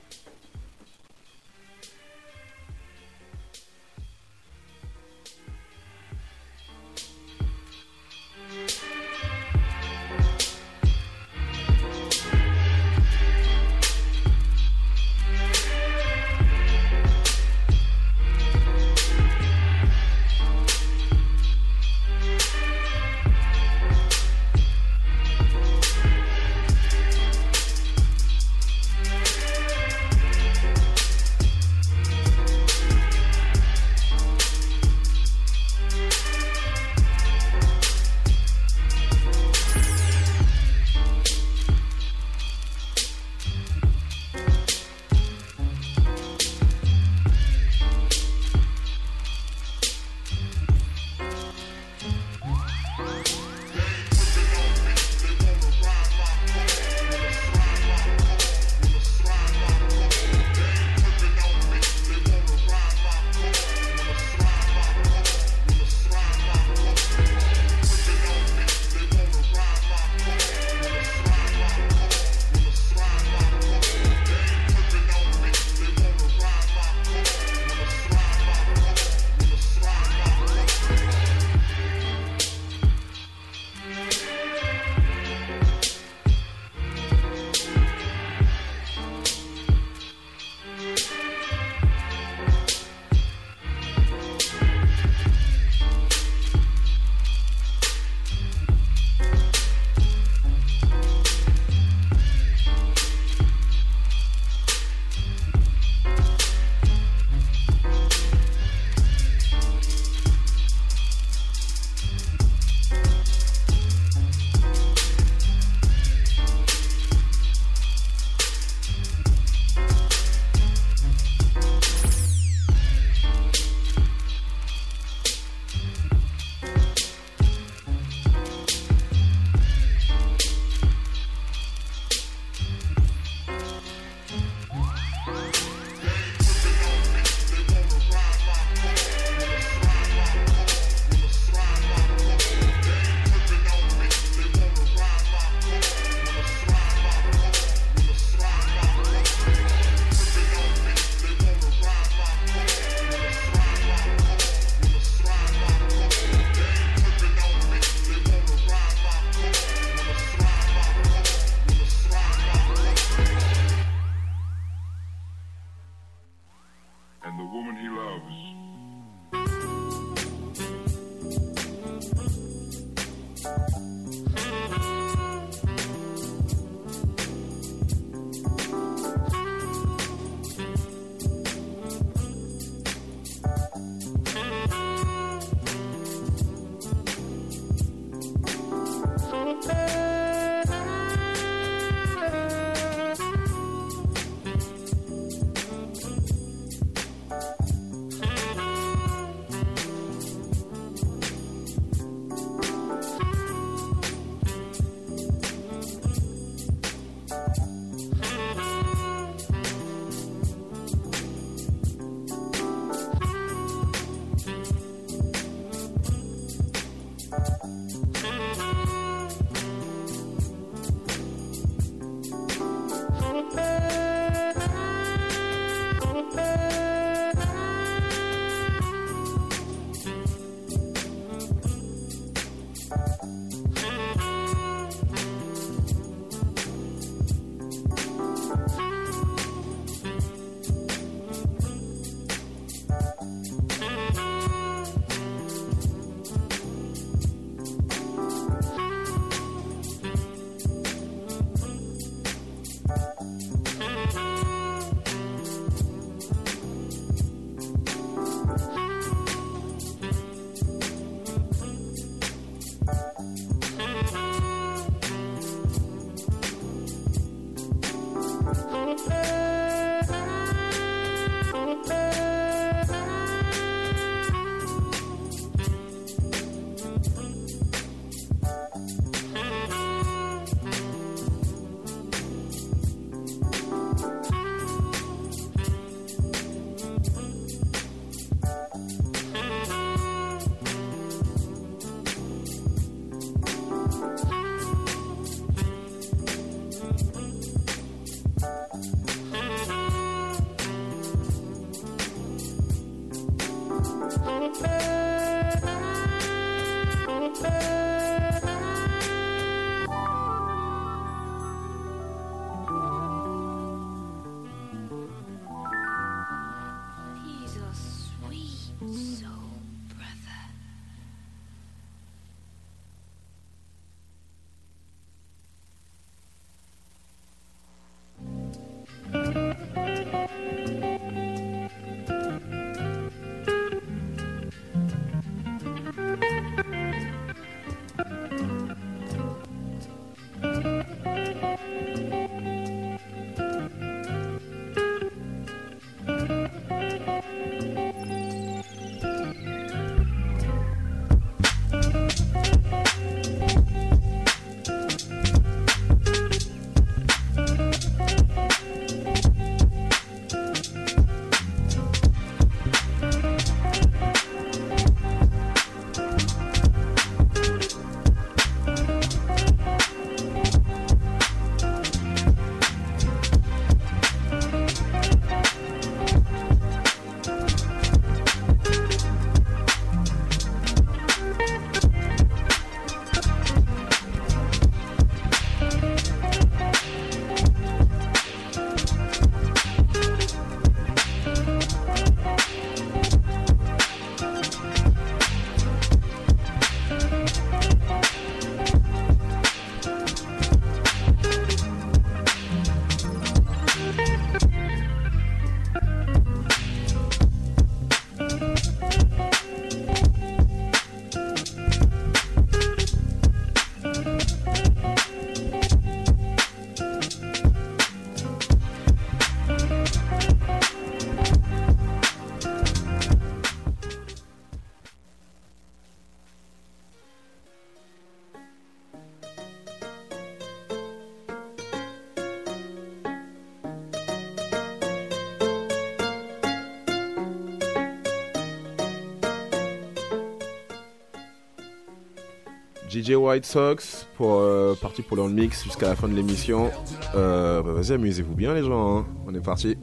DJ White Sox pour euh, parti pour le mix jusqu'à la fin de l'émission. Euh, bah, vas-y, amusez-vous bien les gens, hein. on est parti.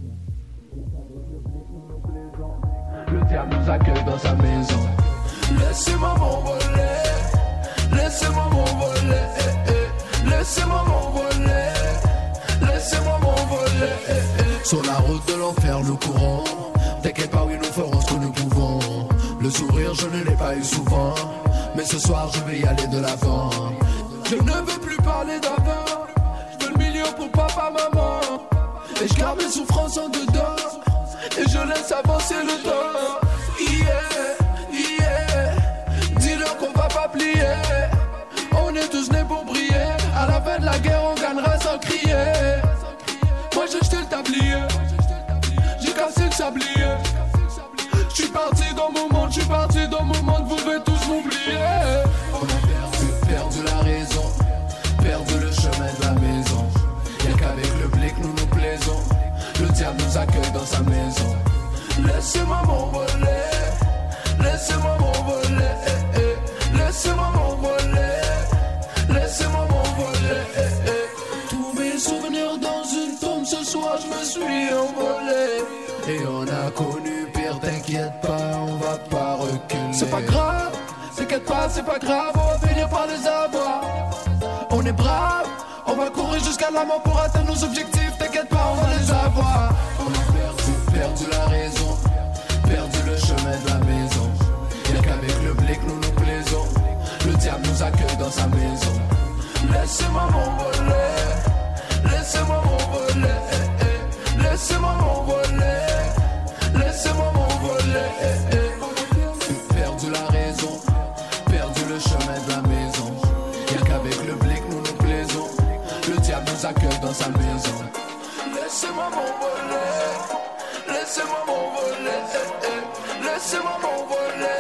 sa maison. Laissez-moi m'envoler, laissez-moi m'envoler, Laissez-moi m'envoler, laissez-moi m'envoler. Eh, Tous mes souvenirs dans une tombe ce soir je me suis envolé. Et on a connu pire, t'inquiète pas, on va pas reculer.
C'est pas grave, t'inquiète pas, c'est pas grave, on va finir par les avoir. On est brave va courir jusqu'à la mort pour atteindre nos objectifs, t'inquiète pas, on va les avoir.
On a perdu, perdu la raison, perdu le chemin de la maison. Y'a qu'avec le blick nous nous plaisons, le diable nous accueille dans sa maison.
Laissez-moi m'envoler, laissez-moi m'envoler, laissez-moi m'envoler, laissez-moi m'envoler.
Dans sa maison.
Laissez-moi m'envoler, laissez-moi m'envoler, laissez-moi m'envoler,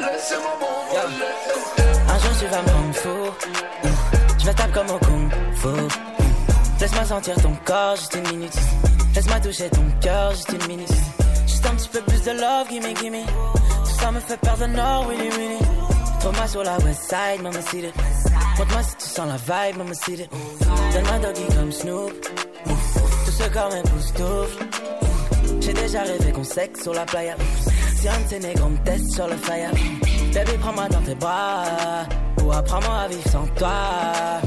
laissez-moi m'envoler.
Un jour tu vas me rendre fou. Je vais taper comme au kung fu. Laisse-moi sentir ton corps, juste une minute. Laisse-moi toucher ton cœur, juste une minute. Juste un petit peu plus de love, gimme, gimme. Tout ça me fait perdre le nord, Willy, Willy. Trouve-moi sur la west side, maman city. Montre-moi si tu sens la vibe, maman city. Donne-moi doggy comme Snoop. Tout ce corps m'époustoufle. J'ai déjà rêvé qu'on sexe sur la playa. Si un de ces me teste sur le fire. Baby, prends-moi dans tes bras. Ou apprends-moi à vivre sans toi.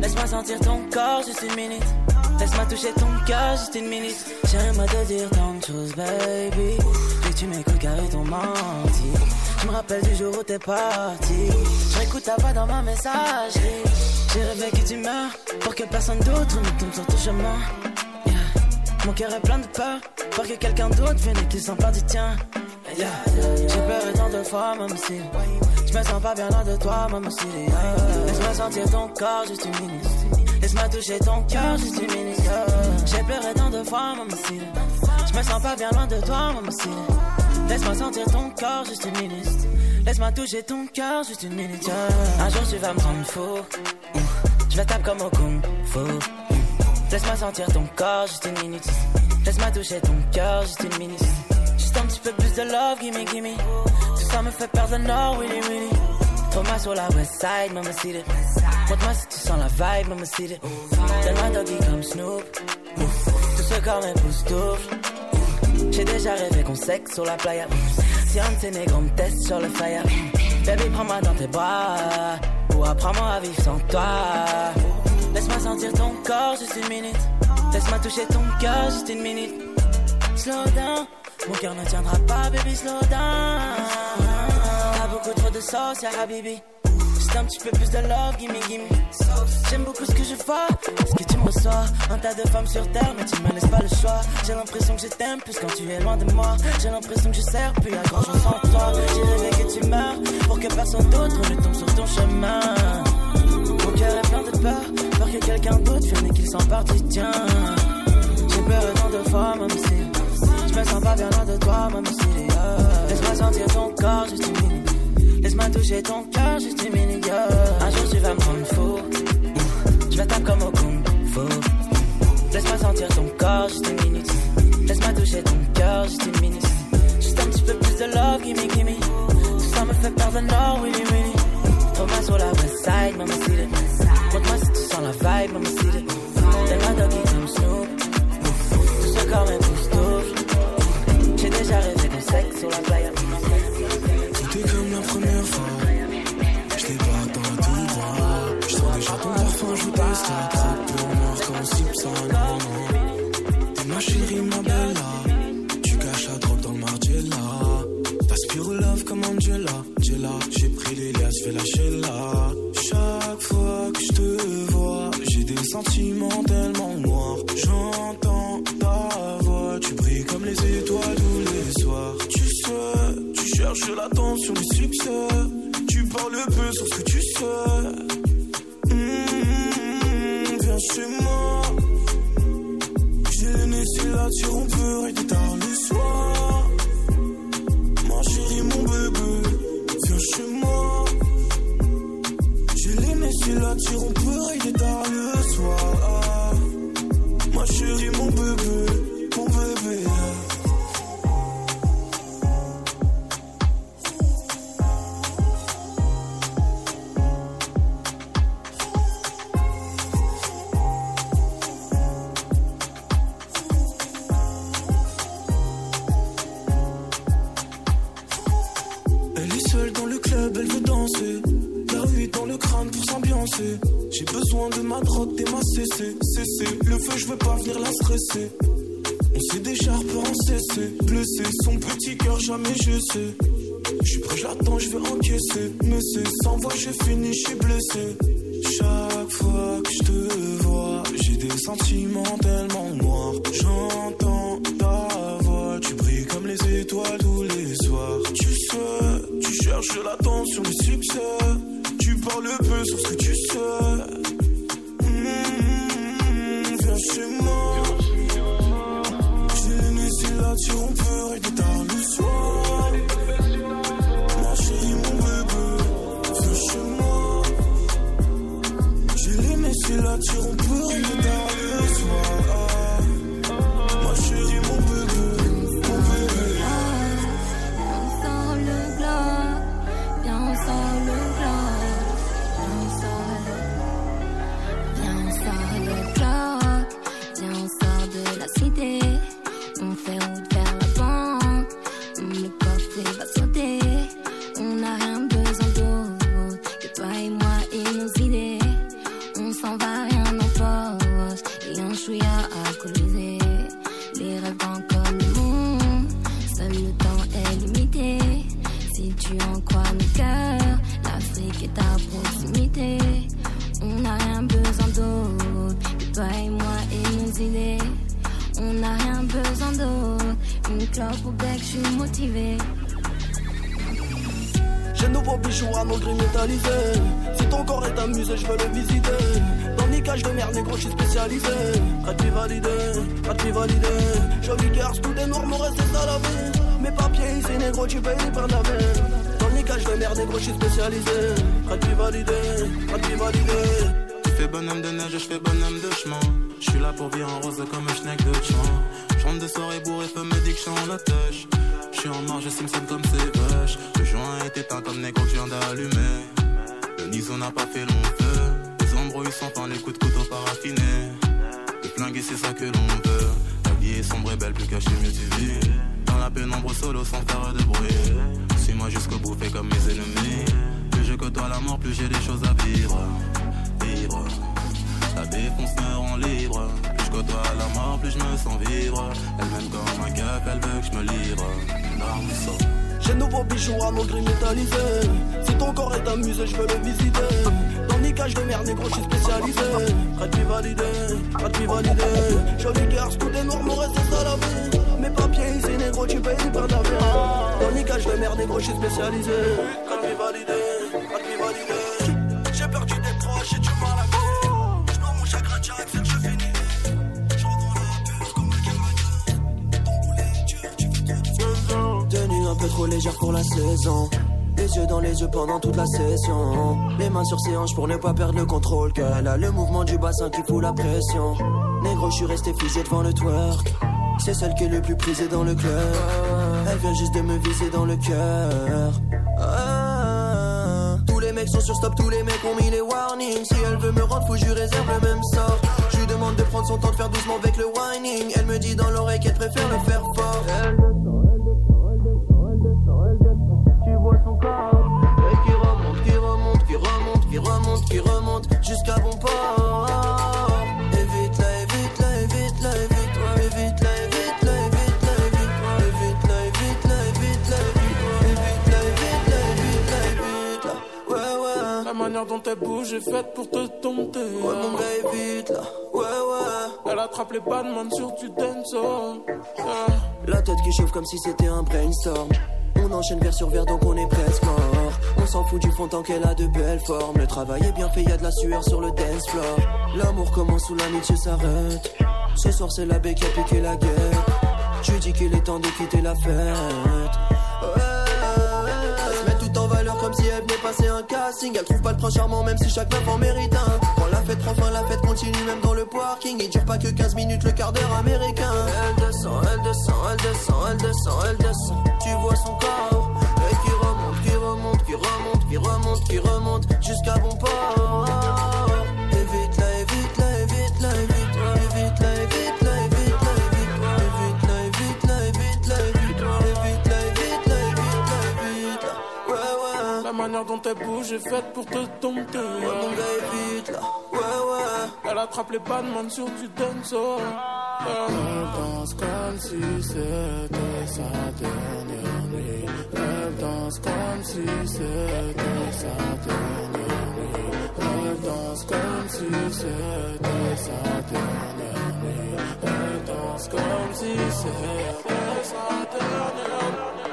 Laisse-moi sentir ton corps juste une minute. Laisse-moi toucher ton cœur juste une minute. J'aimerais te dire tant de choses, baby. Et tu m'écoutes car ils t'ont menti. Je me rappelle du jour où t'es parti. Je réécoute ta voix dans ma messagerie. J'ai rêvé que tu meurs pour que personne d'autre ne tombe sur ton chemin. Mon cœur est plein de peur pour que quelqu'un d'autre vienne et qu'il s'empare du tien. Yeah. J'ai pleuré tant de fois, même si je me sens pas bien loin de toi, même si. Laisse-moi sentir ton corps juste une minute. Laisse-moi toucher ton cœur juste une minute. J'ai pleuré tant de fois, même si je me sens pas bien loin de toi, même si Laisse-moi sentir ton corps juste une minute. Laisse-moi toucher ton cœur juste une minute. Un jour tu vas me rendre fou. Je vais taper comme au kung fu. Laisse-moi sentir ton corps juste une minute. Laisse-moi toucher ton cœur juste une minute. Juste un petit peu plus de love, gimme, gimme. Tout ça me fait perdre le nord, Willy, Willy. Trouve-moi sur la west side, maman city. Montre-moi si tu sens la vibe, maman city. Donne-moi doggy comme Snoop. Tout ce corps m'époustoufle. J'ai déjà rêvé qu'on sexe sur la playa. Si un de ces négros me teste sur le fire. Baby, prends-moi dans tes bras. Ou apprends-moi à vivre sans toi. Laisse-moi sentir ton corps juste une minute. Laisse-moi toucher ton cœur juste une minute. Slow down, mon cœur ne tiendra pas, baby, slow down. T'as beaucoup trop de sauce, ya habibi. Un petit peu plus de love, gimme, gimme. J'aime beaucoup ce que je vois, ce que tu me reçois. Un tas de femmes sur terre, mais tu me laisses pas le choix. J'ai l'impression que je t'aime plus quand tu es loin de moi. J'ai l'impression que je sers plus à grand chose sans toi. J'ai rêvé que tu meurs pour que personne d'autre ne tombe sur ton chemin. Mon cœur est plein de peur, peur que quelqu'un d'autre vienne et qu'il s'empare du tien. J'ai peur tant de fois, même si je me sens pas bien loin de toi, même si. Laisse-moi sentir ton corps juste une minute. Laisse-moi toucher ton cœur juste une minute. Un jour tu vas me rendre fou. Je vais comme au kung fu. Laisse-moi sentir ton corps juste une minute. Laisse-moi toucher ton cœur juste une minute. Juste un petit peu plus de love, gimme, gimme. Tout ça me fait perdre le nord, Willy, Willy. Trouve-moi sur la west side, maman city. Montre-moi si tu sens la vibe, maman city. Donne-moi doggy comme Snoop. Tout ce corps m'époustoufle. J'ai déjà rêvé de sexe sur la playa.
Première fois. Je débarque dans tout droit. Je sens déjà ton parfum, je teste la trappe pour noir comme Simpson. T'es ma chérie, ma bella. Tu caches la drogue dans le Margiela. T'aspires au love comme Angela. Angela, j'ai pris les fais lâcher là. Chaque fois que je te vois, j'ai des sentiments tellement noirs. J'entends ta voix, tu brilles comme les étoiles tous les soirs. Tu sais, tu cherches l'attention, le sur ce que tu sais. Mmh, viens chez moi. J'ai le nez sur la tire, on peut arrêter tard le soir. Ma chérie, mon bébé, viens chez moi. J'ai les nez sur la tire, on peut arrêter tard le soir. Ma chérie, mon bébé. J'ai besoin de ma drogue, t'es ma CC, CC. Le feu, je veux pas venir la stresser. On s'est déjà peu en cessé, blessé. Son petit cœur, jamais je sais. Je suis prêt, j'attends, je vais encaisser. Mais c'est sans voix, j'ai fini, je suis blessé. Chaque fois que je te vois, j'ai des sentiments tellement noirs. J'entends ta voix, tu brilles comme les étoiles tous les soirs. Tu sais, tu cherches l'attention, le succès. Parles peu sur ce que tu sais. Mmh, viens chez moi. J'ai aimé si là tu on peut régler tard le soir. Ma chérie, mon bébé, viens chez moi. J'ai aimé si là tu on peut régler tard
clope au bec, je suis motivée.
J'ai nouveau bijou à nos grilles métallisées. Si ton corps est amusé, je veux le visiter. Dans le niquage de merde, négro, je suis spécialisé. Prêt puis validé, prêt puis validé. Joli garce, tout des normes, reste à la vie. Mes papiers ici, négro, tu payes par la veine. Dans le niquage de merde, négro, je suis spécialisé. Prêt puis validé, prêt puis validé.
Tu fais bonhomme de neige, je fais bonhomme de chemin. Je suis là pour vivre en rose comme un schneck de chemin. Rentre de soirée bourré, peu me dit que je suis en la tâche. Je suis en marge, Simpson comme c'est vache. Le joint est éteint comme négro que viens d'allumer. Le niso n'a pas fait long feu. Les embrouilles sont fin, les coups de couteau paraffinés. Le flingue, c'est ça que l'on veut. La vie est sombre et belle, plus cachée, mieux tu vis. Dans la pénombre solo sans faire de bruit. Suis-moi jusqu'au bout, fais comme mes ennemis. Plus je côtoie la mort, plus j'ai des choses à vivre. Vivre. La défonce me rend libre. Côtoie la mort, plus je me sens vivre. Elle m'aime comme un cap, elle veut que je me livre.
J'ai nouveau bijou à nos grilles métallisées. Si ton corps est amusé, je veux le visiter. Dans le niquage de merde, négro, je suis spécialisé. Prêt puis validé, prêt puis validé. Joli garce, tout est normes, reste à la vie. Mes papiers ici, négro, tu payes par ta vie. Dans le niquage de merde, négro, je suis spécialisé. Prêt puis validé, légère pour la saison. Les yeux dans les yeux pendant toute la session. Les mains sur ses hanches pour ne pas perdre le contrôle. Qu'elle a le mouvement du bassin qui fout la pression. Négro, je suis resté figé devant le twerk. C'est celle qui est le plus prisée dans le club. Elle vient juste de me viser dans le cœur. Ah. Tous les mecs sont sur stop, tous les mecs ont mis les warnings. Si elle veut me rendre fou, je réserve le même sort. Je lui demande de prendre son temps de faire doucement avec le whining. Elle me dit dans l'oreille qu'elle préfère le faire fort.
Manière dont elle bouge est faite pour te dompter.
Ouais, mon gars, évite-la Ouais, ouais.
Elle attrape les badman sur du dancehall. Ah.
La tête qui chauffe comme si c'était un brainstorm. On enchaîne vers sur verre donc on est presque mort. On s'en fout du fond tant qu'elle a de belles formes. Le travail est bien fait, y a de la sueur sur le dance floor. L'amour commence où l'amitié s'arrête. Ce soir c'est la baie qui a piqué la guerre Je lui dis qu'il est temps de quitter la fête si elle venait passer un casting. Elle trouve pas le prince charmant même si chaque meuf en mérite un. Quand la fête prend la fête continue même dans le parking. Il dure pas que 15 minutes le quart d'heure américain. Elle descend, elle descend, elle descend, elle descend, elle descend. Tu vois son corps Et qui remonte, qui remonte, qui remonte, qui remonte, qui remonte Jusqu'à bon port
vraie bouche est faite pour te tomber.
Ouais, mon vite là, ouais, ouais.
Elle attrape les Batman sur du dancehall.
Elle danse comme si c'était sa dernière nuit. Elle danse comme si c'était sa dernière nuit. Elle danse comme si c'était sa dernière nuit. Elle danse comme si c'était sa dernière nuit.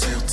till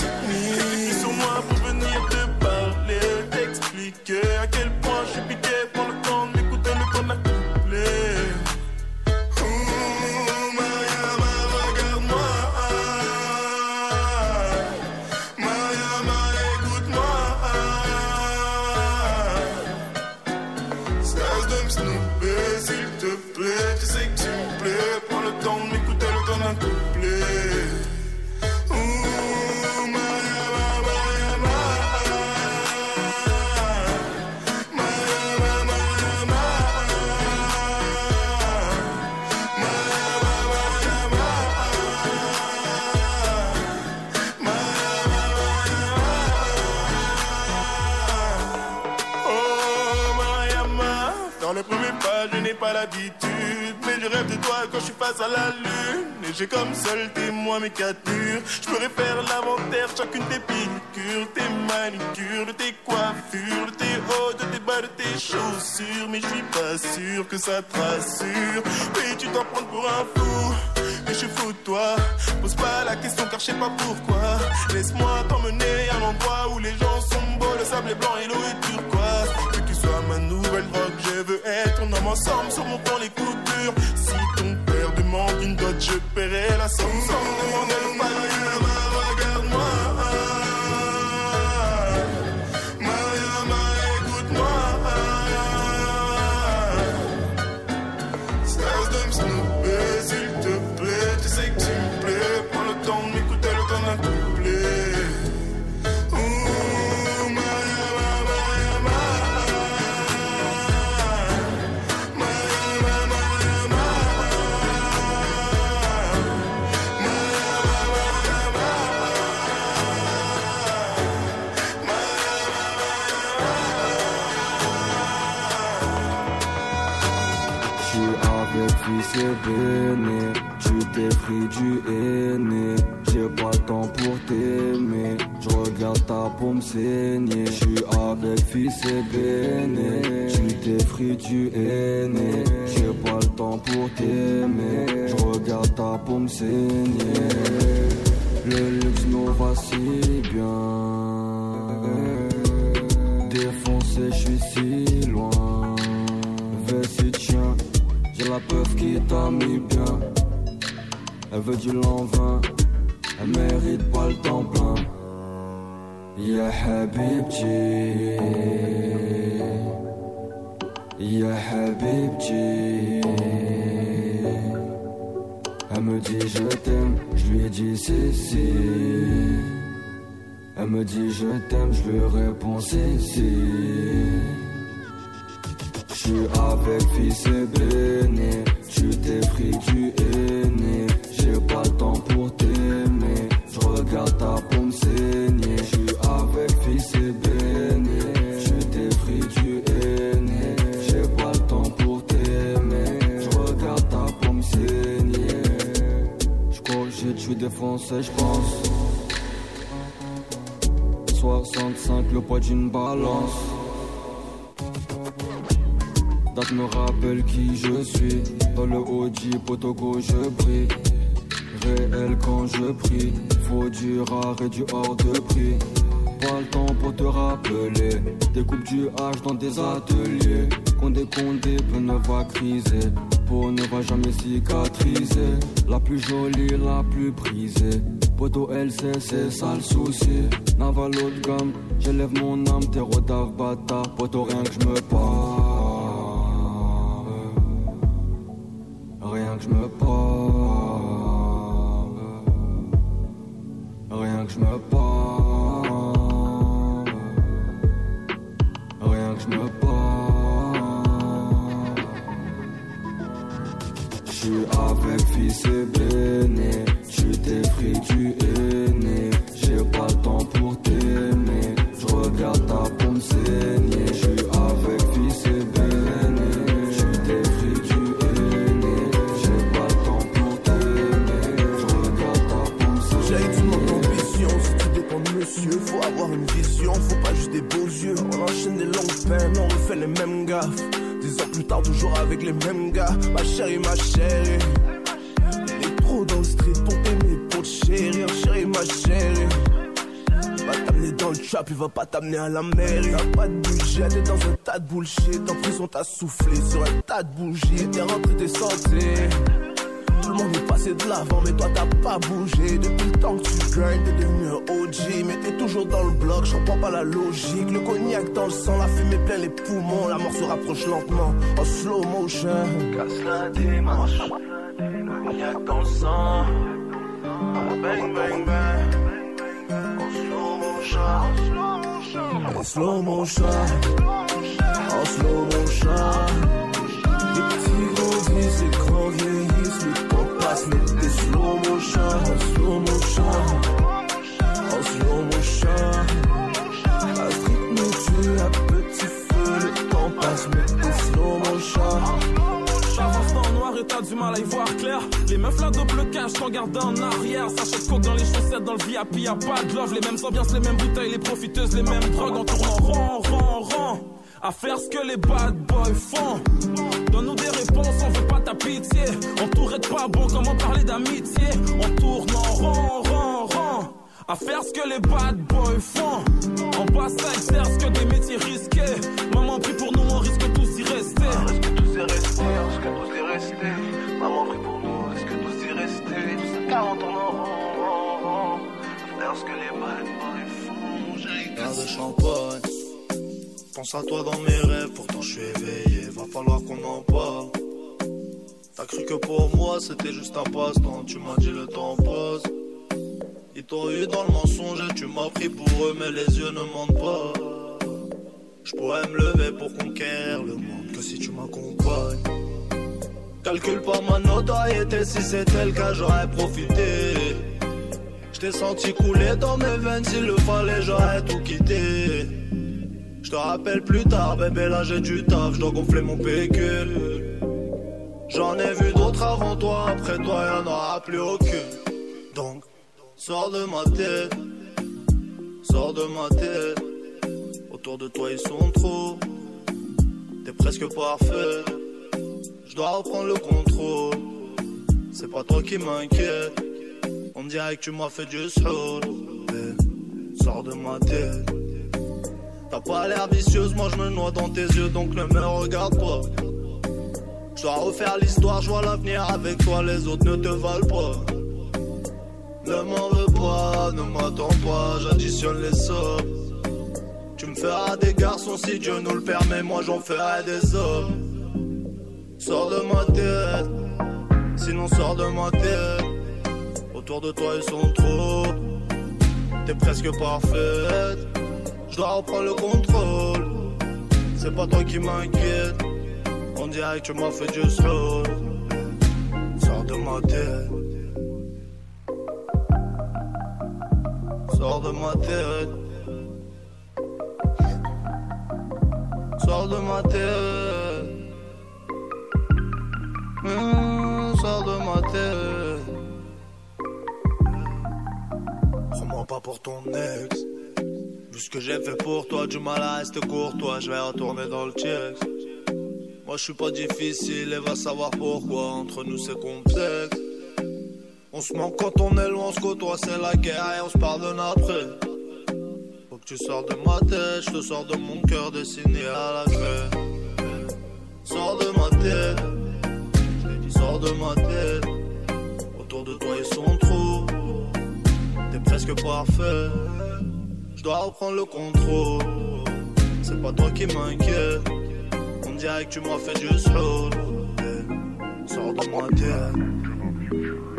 tu es né. J'ai pas le temps
pour t'aimer. Je regarde ta paume saigner. Le luxe nous va si bien. Défoncé, je suis si loin. Vessi tiens, j'ai la preuve qui t'a mis bien. Elle veut du l'envin, elle mérite pas le temps plein. Ya habibti. يا حبيبتي Elle me dit je t'aime, je lui ai dit si si. Elle me dit je t'aime, je lui réponds si si. Je suis avec fils et béné Tu t'es pris, tu es né. J'ai pas le temps pour t'aimer Je regarde ta j'ai foncé, je pense. 65, le poids d'une balance. Date me rappelle qui je suis. Dans le Audi, potogo, je brille. Réel quand je prie. Faut du rare et du hors de prix. Pas le temps pour te rappeler. Découpe du H dans des ateliers. Condé, condé, peu ne va criser. Peau ne va jamais cicatriser. La plus jolie, la plus prisée. Poto LC, c'est ça le souci. Naval haut gamme, j'élève mon âme. Terreau d'Arbata, poto rien que je me parle. Rien que je me parle. Rien que je me parle. Fils béné. Tu t'es pris, tu es né. J'ai pas le temps pour t'aimer. J'regarde ta paume saigner. J'suis avec fils et béné. Tu t'es pris, tu es né. J'ai pas le temps pour t'aimer. J'regarde ta paume saigner.
J'ai tout mon ambition, si tout dépend de monsieur, faut avoir une vision, faut pas juste des beaux yeux. On enchaîne des longues peines, on refait les mêmes gaffes. Dix ans plus tard, toujours avec les mêmes gars. Ma chérie, ma chérie. Dans le street pour t'aimer, pour te chérir, chérie, ma chérie. Va t'amener dans le trap, il va pas t'amener à la mairie. T'as pas de budget, t'es dans un tas de bullshit. En prison, t'as soufflé sur un tas de bougies. T'es rentré, t'es sorti. Tout le monde est passé de l'avant, mais toi t'as pas bougé. Depuis le temps que tu gagnes, t'es devenu un OG. Mais t'es toujours dans le bloc, je comprends pas la logique. Le cognac dans le sang, la fumée plein les poumons. La mort se rapproche lentement, en slow motion. Casse la démarche, cognac dans le sang. Bang, bang, bang. En slow motion, en slow motion. En slow motion. Les petits grandissent, les grands vieillissent, le temps passe, mais t'es slow motion, en slow motion, en slow motion.
T'as du mal à y voir clair. Les meufs là double cash t'en gardent en arrière. Sachet de coke dans les chaussettes, dans le VIP, y'a pas de love. Les mêmes ambiances, les mêmes bouteilles, les profiteuses, les mêmes drogues en tournant rond, rond, rond. À faire ce que les bad boys font. Donne-nous des réponses, on veut pas ta pitié. Entouré de pas bon, comment parler d'amitié? On tourne en rond, rond. À faire ce que les bad boys font. En bas, ça exerce que des métiers risqués. Maman prie pour nous, on risque tous y rester.
Y rester, risque tous y rester. Maman prie pour nous, risque tous y rester? Tous à 40 ans en rond, rond, rond. Faire ce que les bad boys font. J'ai
de champagne. Pense à toi dans mes rêves, pourtant je suis éveillé. Va falloir qu'on en parle. T'as cru que pour moi c'était juste un passe-temps. Tu m'as dit le temps passe. Ils t'ont eu dans le mensonge et tu m'as pris pour eux, mais les yeux ne mentent pas. Je pourrais me lever pour conquérir le monde que si tu m'accompagnes. Calcule pas ma notoriété, si c'était le cas, j'aurais profité. Je t'ai senti couler dans mes veines, s'il le fallait, j'aurais tout quitté. Je te rappelle plus tard, bébé, là j'ai du taf, je dois gonfler mon pécule. J'en ai vu d'autres avant toi, après toi, y'en aura plus aucune. Donc, sors de ma tête, sors de ma tête. Autour de toi, ils sont trop. T'es presque parfait. Je dois reprendre le contrôle. C'est pas toi qui m'inquiète. On dirait que tu m'as fait du soul. Eh, Sors de ma tête. T'as pas l'air vicieuse, moi je me noie dans tes yeux, donc ne me regarde pas. Je dois refaire l'histoire, je vois l'avenir avec toi, les autres ne te valent pas. Ne m'en veux pas, ne m'attends pas, j'additionne les sommes. Tu me feras des garçons si Dieu nous le permet, moi j'en ferai des hommes. Sors de ma tête, sinon sors de ma tête. Autour de toi ils sont trop, t'es presque parfaite. Je dois reprendre le contrôle, c'est pas toi qui m'inquiète. On dirait que tu m'as fait du slow. Sors de ma tête. Sors de ma tête. Sors de ma tête. Sors de ma tête. Prends-moi pas pour ton ex. Vu ce que j'ai fait pour toi, du mal à rester courtois, je vais retourner dans le checks. Moi je suis pas difficile et va savoir pourquoi. Entre nous c'est complexe. On se manque quand on est loin, on se côtoie, c'est la guerre et on se pardonne après. Tu sors de ma tête, je te sors de mon cœur dessiné à la craie. Sors de ma tête, je dit sors de ma tête. Autour de toi ils sont trop, t'es presque parfait. Je dois reprendre le contrôle, c'est pas toi qui m'inquiète. On dirait que tu m'as fait du slow. Sors de ma tête.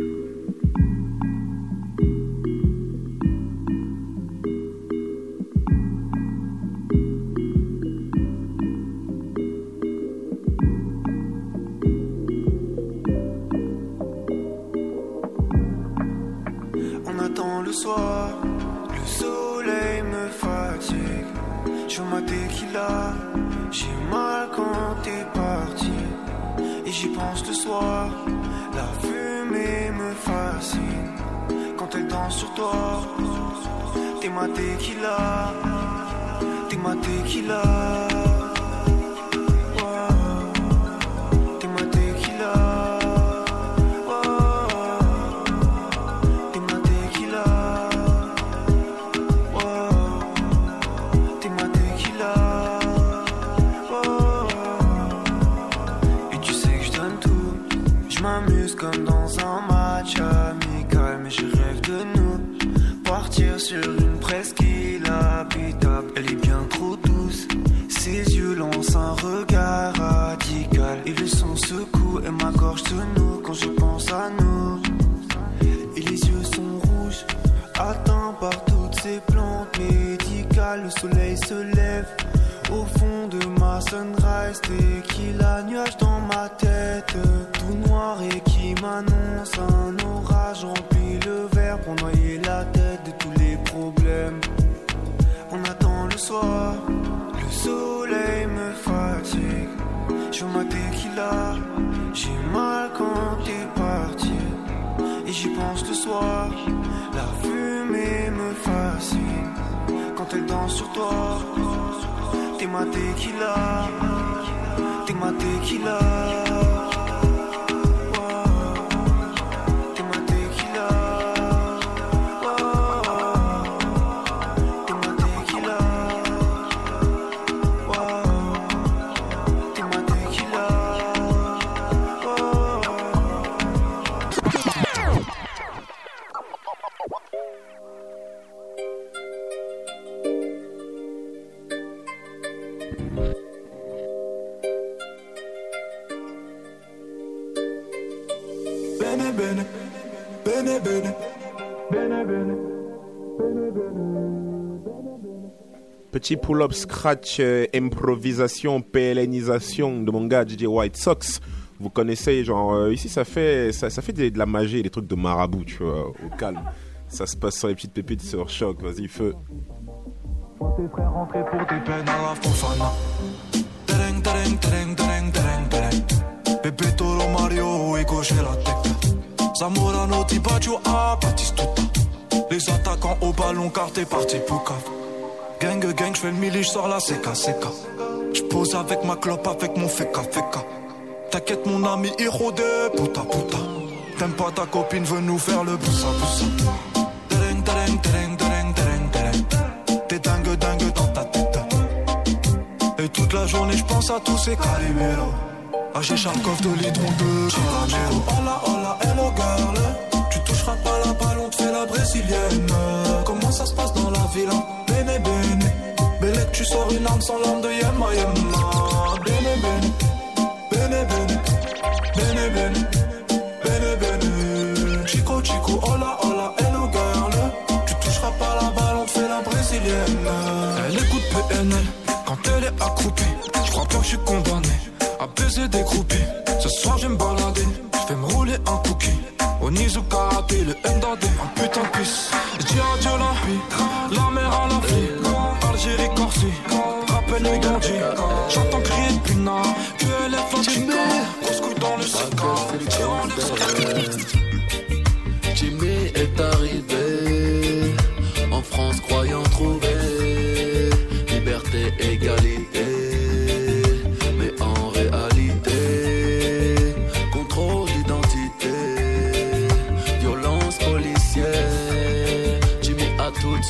Le soir, le soleil me fatigue. Je ma tequila, j'ai mal quand t'es parti. Et j'y pense le soir, la fumée me fascine. Quand elle danse sur toi, t'es ma tequila, t'es ma tequila. Sur une presqu'île habitable. Elle est bien trop douce. Ses yeux lancent un regard radical. Et le son secoue et ma gorge se noue quand je pense à nous. Et les yeux sont rouges, atteints par toutes ces plantes médicales. Le soleil se lève au fond de ma sunrise. Tequila, nuage dans ma tête, tout noir et qui m'annonce un orage. Remplit le verre pour noyer la tête de tous les On attend le soir, le soleil me fatigue. Je ma tequila, j'ai mal quand t'es parti. Et j'y pense le soir, la fumée me fascine. Quand elle danse sur toi, t'es ma tequila, t'es ma tequila.
Pull-up scratch, euh, improvisation, PLNisation de mon gars DJ White Sox. Vous connaissez, genre, euh, ici ça fait, ça, fait de la magie, des trucs de marabout, tu vois, au calme. Ça se passe sur les petites pépites sur choc, vas-y, feu.
Pour ah. Les attaquants au ballon car t'es parti pour cave. Gang, gang, j'fais le mili, j'sors la CK, CK. J'pose avec ma clope, avec mon feka, feka. T'inquiète, mon ami, héros de puta, puta. T'aimes pas ta copine, veut nous faire le boussa, boussa. T'es dingue, dingue dans ta tête. Et toute la journée, je pense à tous ces caliméros. Ah, j'ai Charkov de l'hydron de caramelo. Hola, hola, hello girl. Tu toucheras pas la balle, on te fait la brésilienne. Comment ça se passe dans la ville? Tu sors une arme sans l'arme de Yemma, Yemma. Bene, bene. Bene, bene. Bene, bene. Bene, bene. Chico, chico, hola, hola, hello girl. Tu toucheras pas la balle, on fait la brésilienne. Elle écoute PNL quand elle est accroupie. Je crois pas que je suis condamné à baiser des groupies. Ce soir, je me balader. Je vais me rouler un cookie. Au Nizu Karaté, le un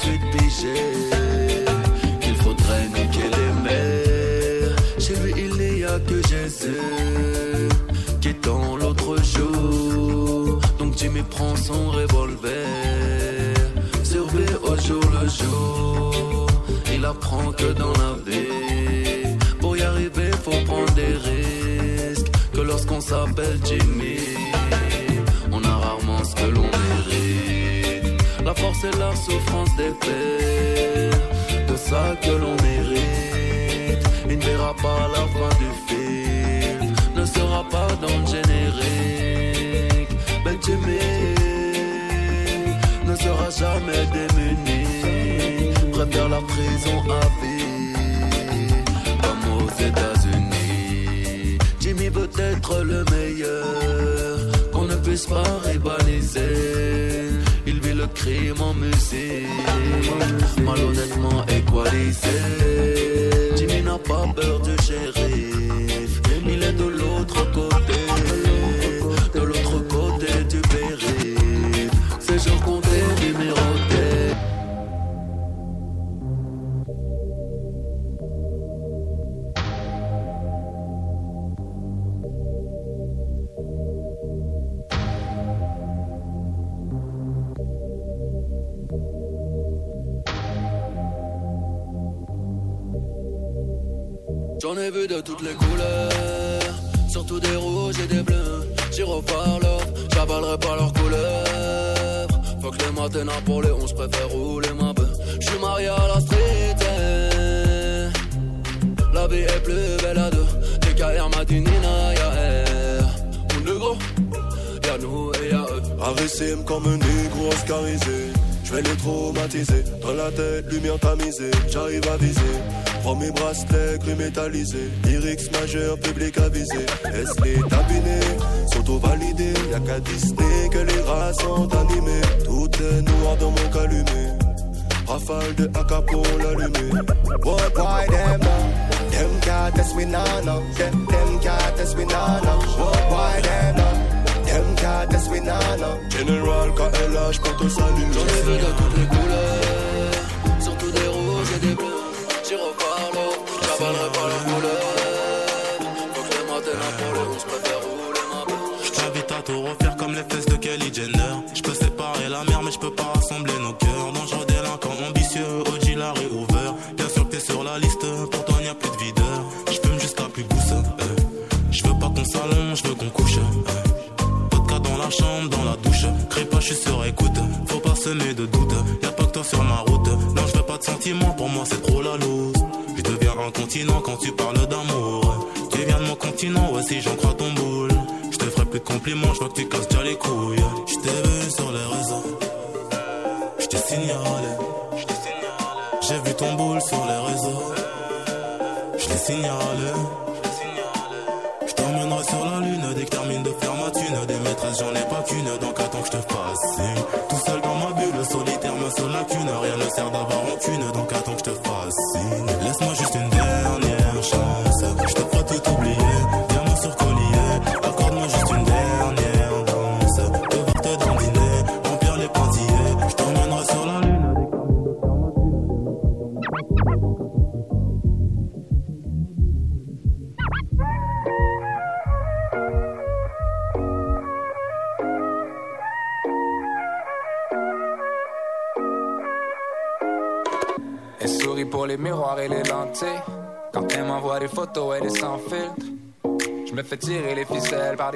suite pigé qu'il faudrait niquer les mers. Chez lui, il n'y a que Jésus
qui est dans l'autre jour. Donc Jimmy
prend son revolver, surveille au jour le jour. Il apprend que dans la vie, pour y arriver, faut prendre des risques. Que lorsqu'on s'appelle Jimmy. Force et la souffrance des pères, de ça que l'on mérite. Il ne verra pas la fin du film, ne sera pas dans le générique. Ben Jimmy ne sera jamais démuni. Préfère la prison à vie, comme aux États-Unis. Jimmy veut être le meilleur, qu'on ne puisse pas rivaliser. Le crime en musique, malhonnêtement équalisé. Jimmy n'a pas peur du shérif, il est de l'autre côté, Pour les 11 préfère rouler ma bœuf. J'suis marié à la street, eh. la vie est plus belle à deux. DKR m'a dit Nina, y'a R. Mon négro, y'a nous et y'a eux.
Arrêtez comme un négro oscarisé. Je vais les traumatiser. Dans la tête, lumière tamisée. J'arrive à viser. Prends mes bracelets, gris métallisés. Lyrics majeur, public avisé. Est-ce les tapinés sont validés Y'a qu'à Disney que les rats sont animés. Tout est noir dans mon calumet. Rafale de AK pour l'allumer.
What why them? Them can't test me. Them, them can't test me why them? Them can't test me.
General KLH pour te saluer.
J'en ai vu de toutes les couleurs, j'avalerai pas leurs couleurs. Faut que les matins pour les 11 préfère rouler ma bœuf.
Je t'invite à tout refaire comme les fesses de Kelly Jenner. Je peux séparer la mer, mais je peux pas rassembler nos cœurs. Dangereux délinquant ambitieux, OG la réouvert. Bien sûr que t'es sur la liste, pour toi n'y a plus de videur. Je fume jusqu'à plus gousse. eh. Je veux pas qu'on s'allonge, je veux qu'on couche. eh. Vodka dans la chambre, dans la douche. Crée pas, je suis sur écoute. Faut pas semer de doute. Y'a pas que toi sur ma route. Non, je veux pas de sentiments, pour moi c'est trop continent quand tu parles d'amour. Tu viens de mon continent, ouais, si j'en crois ton boule. Je te ferai plus de compliments, je vois que tu casses déjà les couilles. Je t'ai vu sur les réseaux. Je t'ai signalé. J'ai vu ton boule sur les réseaux. Je t'ai signalé. Je t'emmènerai sur la lune dès que termine de faire ma thune. Des maîtresses, j'en ai pas qu'une, donc attends que je te fasse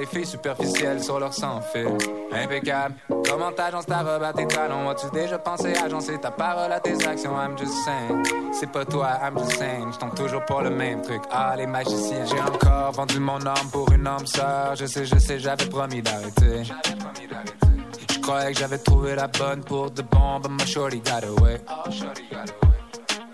des filles superficielles sur leur sans fil. Impeccable. Comment t'agences ta robe à tes talons? As-tu déjà pensé agencer ta parole à tes actions? I'm just saying. C'est pas toi, I'm just saying. Je tombe toujours pour le même truc. Ah, les magiciens. J'ai encore vendu mon âme pour une âme sœur. Je sais, je sais, j'avais promis d'arrêter. Je croyais que j'avais trouvé la bonne pour de bon, but my shorty got away.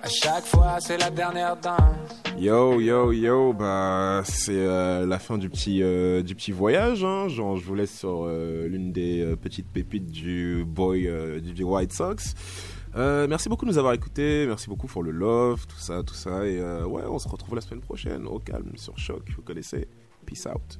À chaque fois, c'est la dernière danse.
Yo yo yo bah c'est euh, la fin du petit euh, du petit voyage hein. genre je vous laisse sur euh, l'une des petites pépites du boy du White Sox. Merci beaucoup de nous avoir écoutés. Merci beaucoup pour le love tout ça tout ça. Et ouais on se retrouve la semaine prochaine. Au calme sur choc vous connaissez. Peace out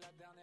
La dernière.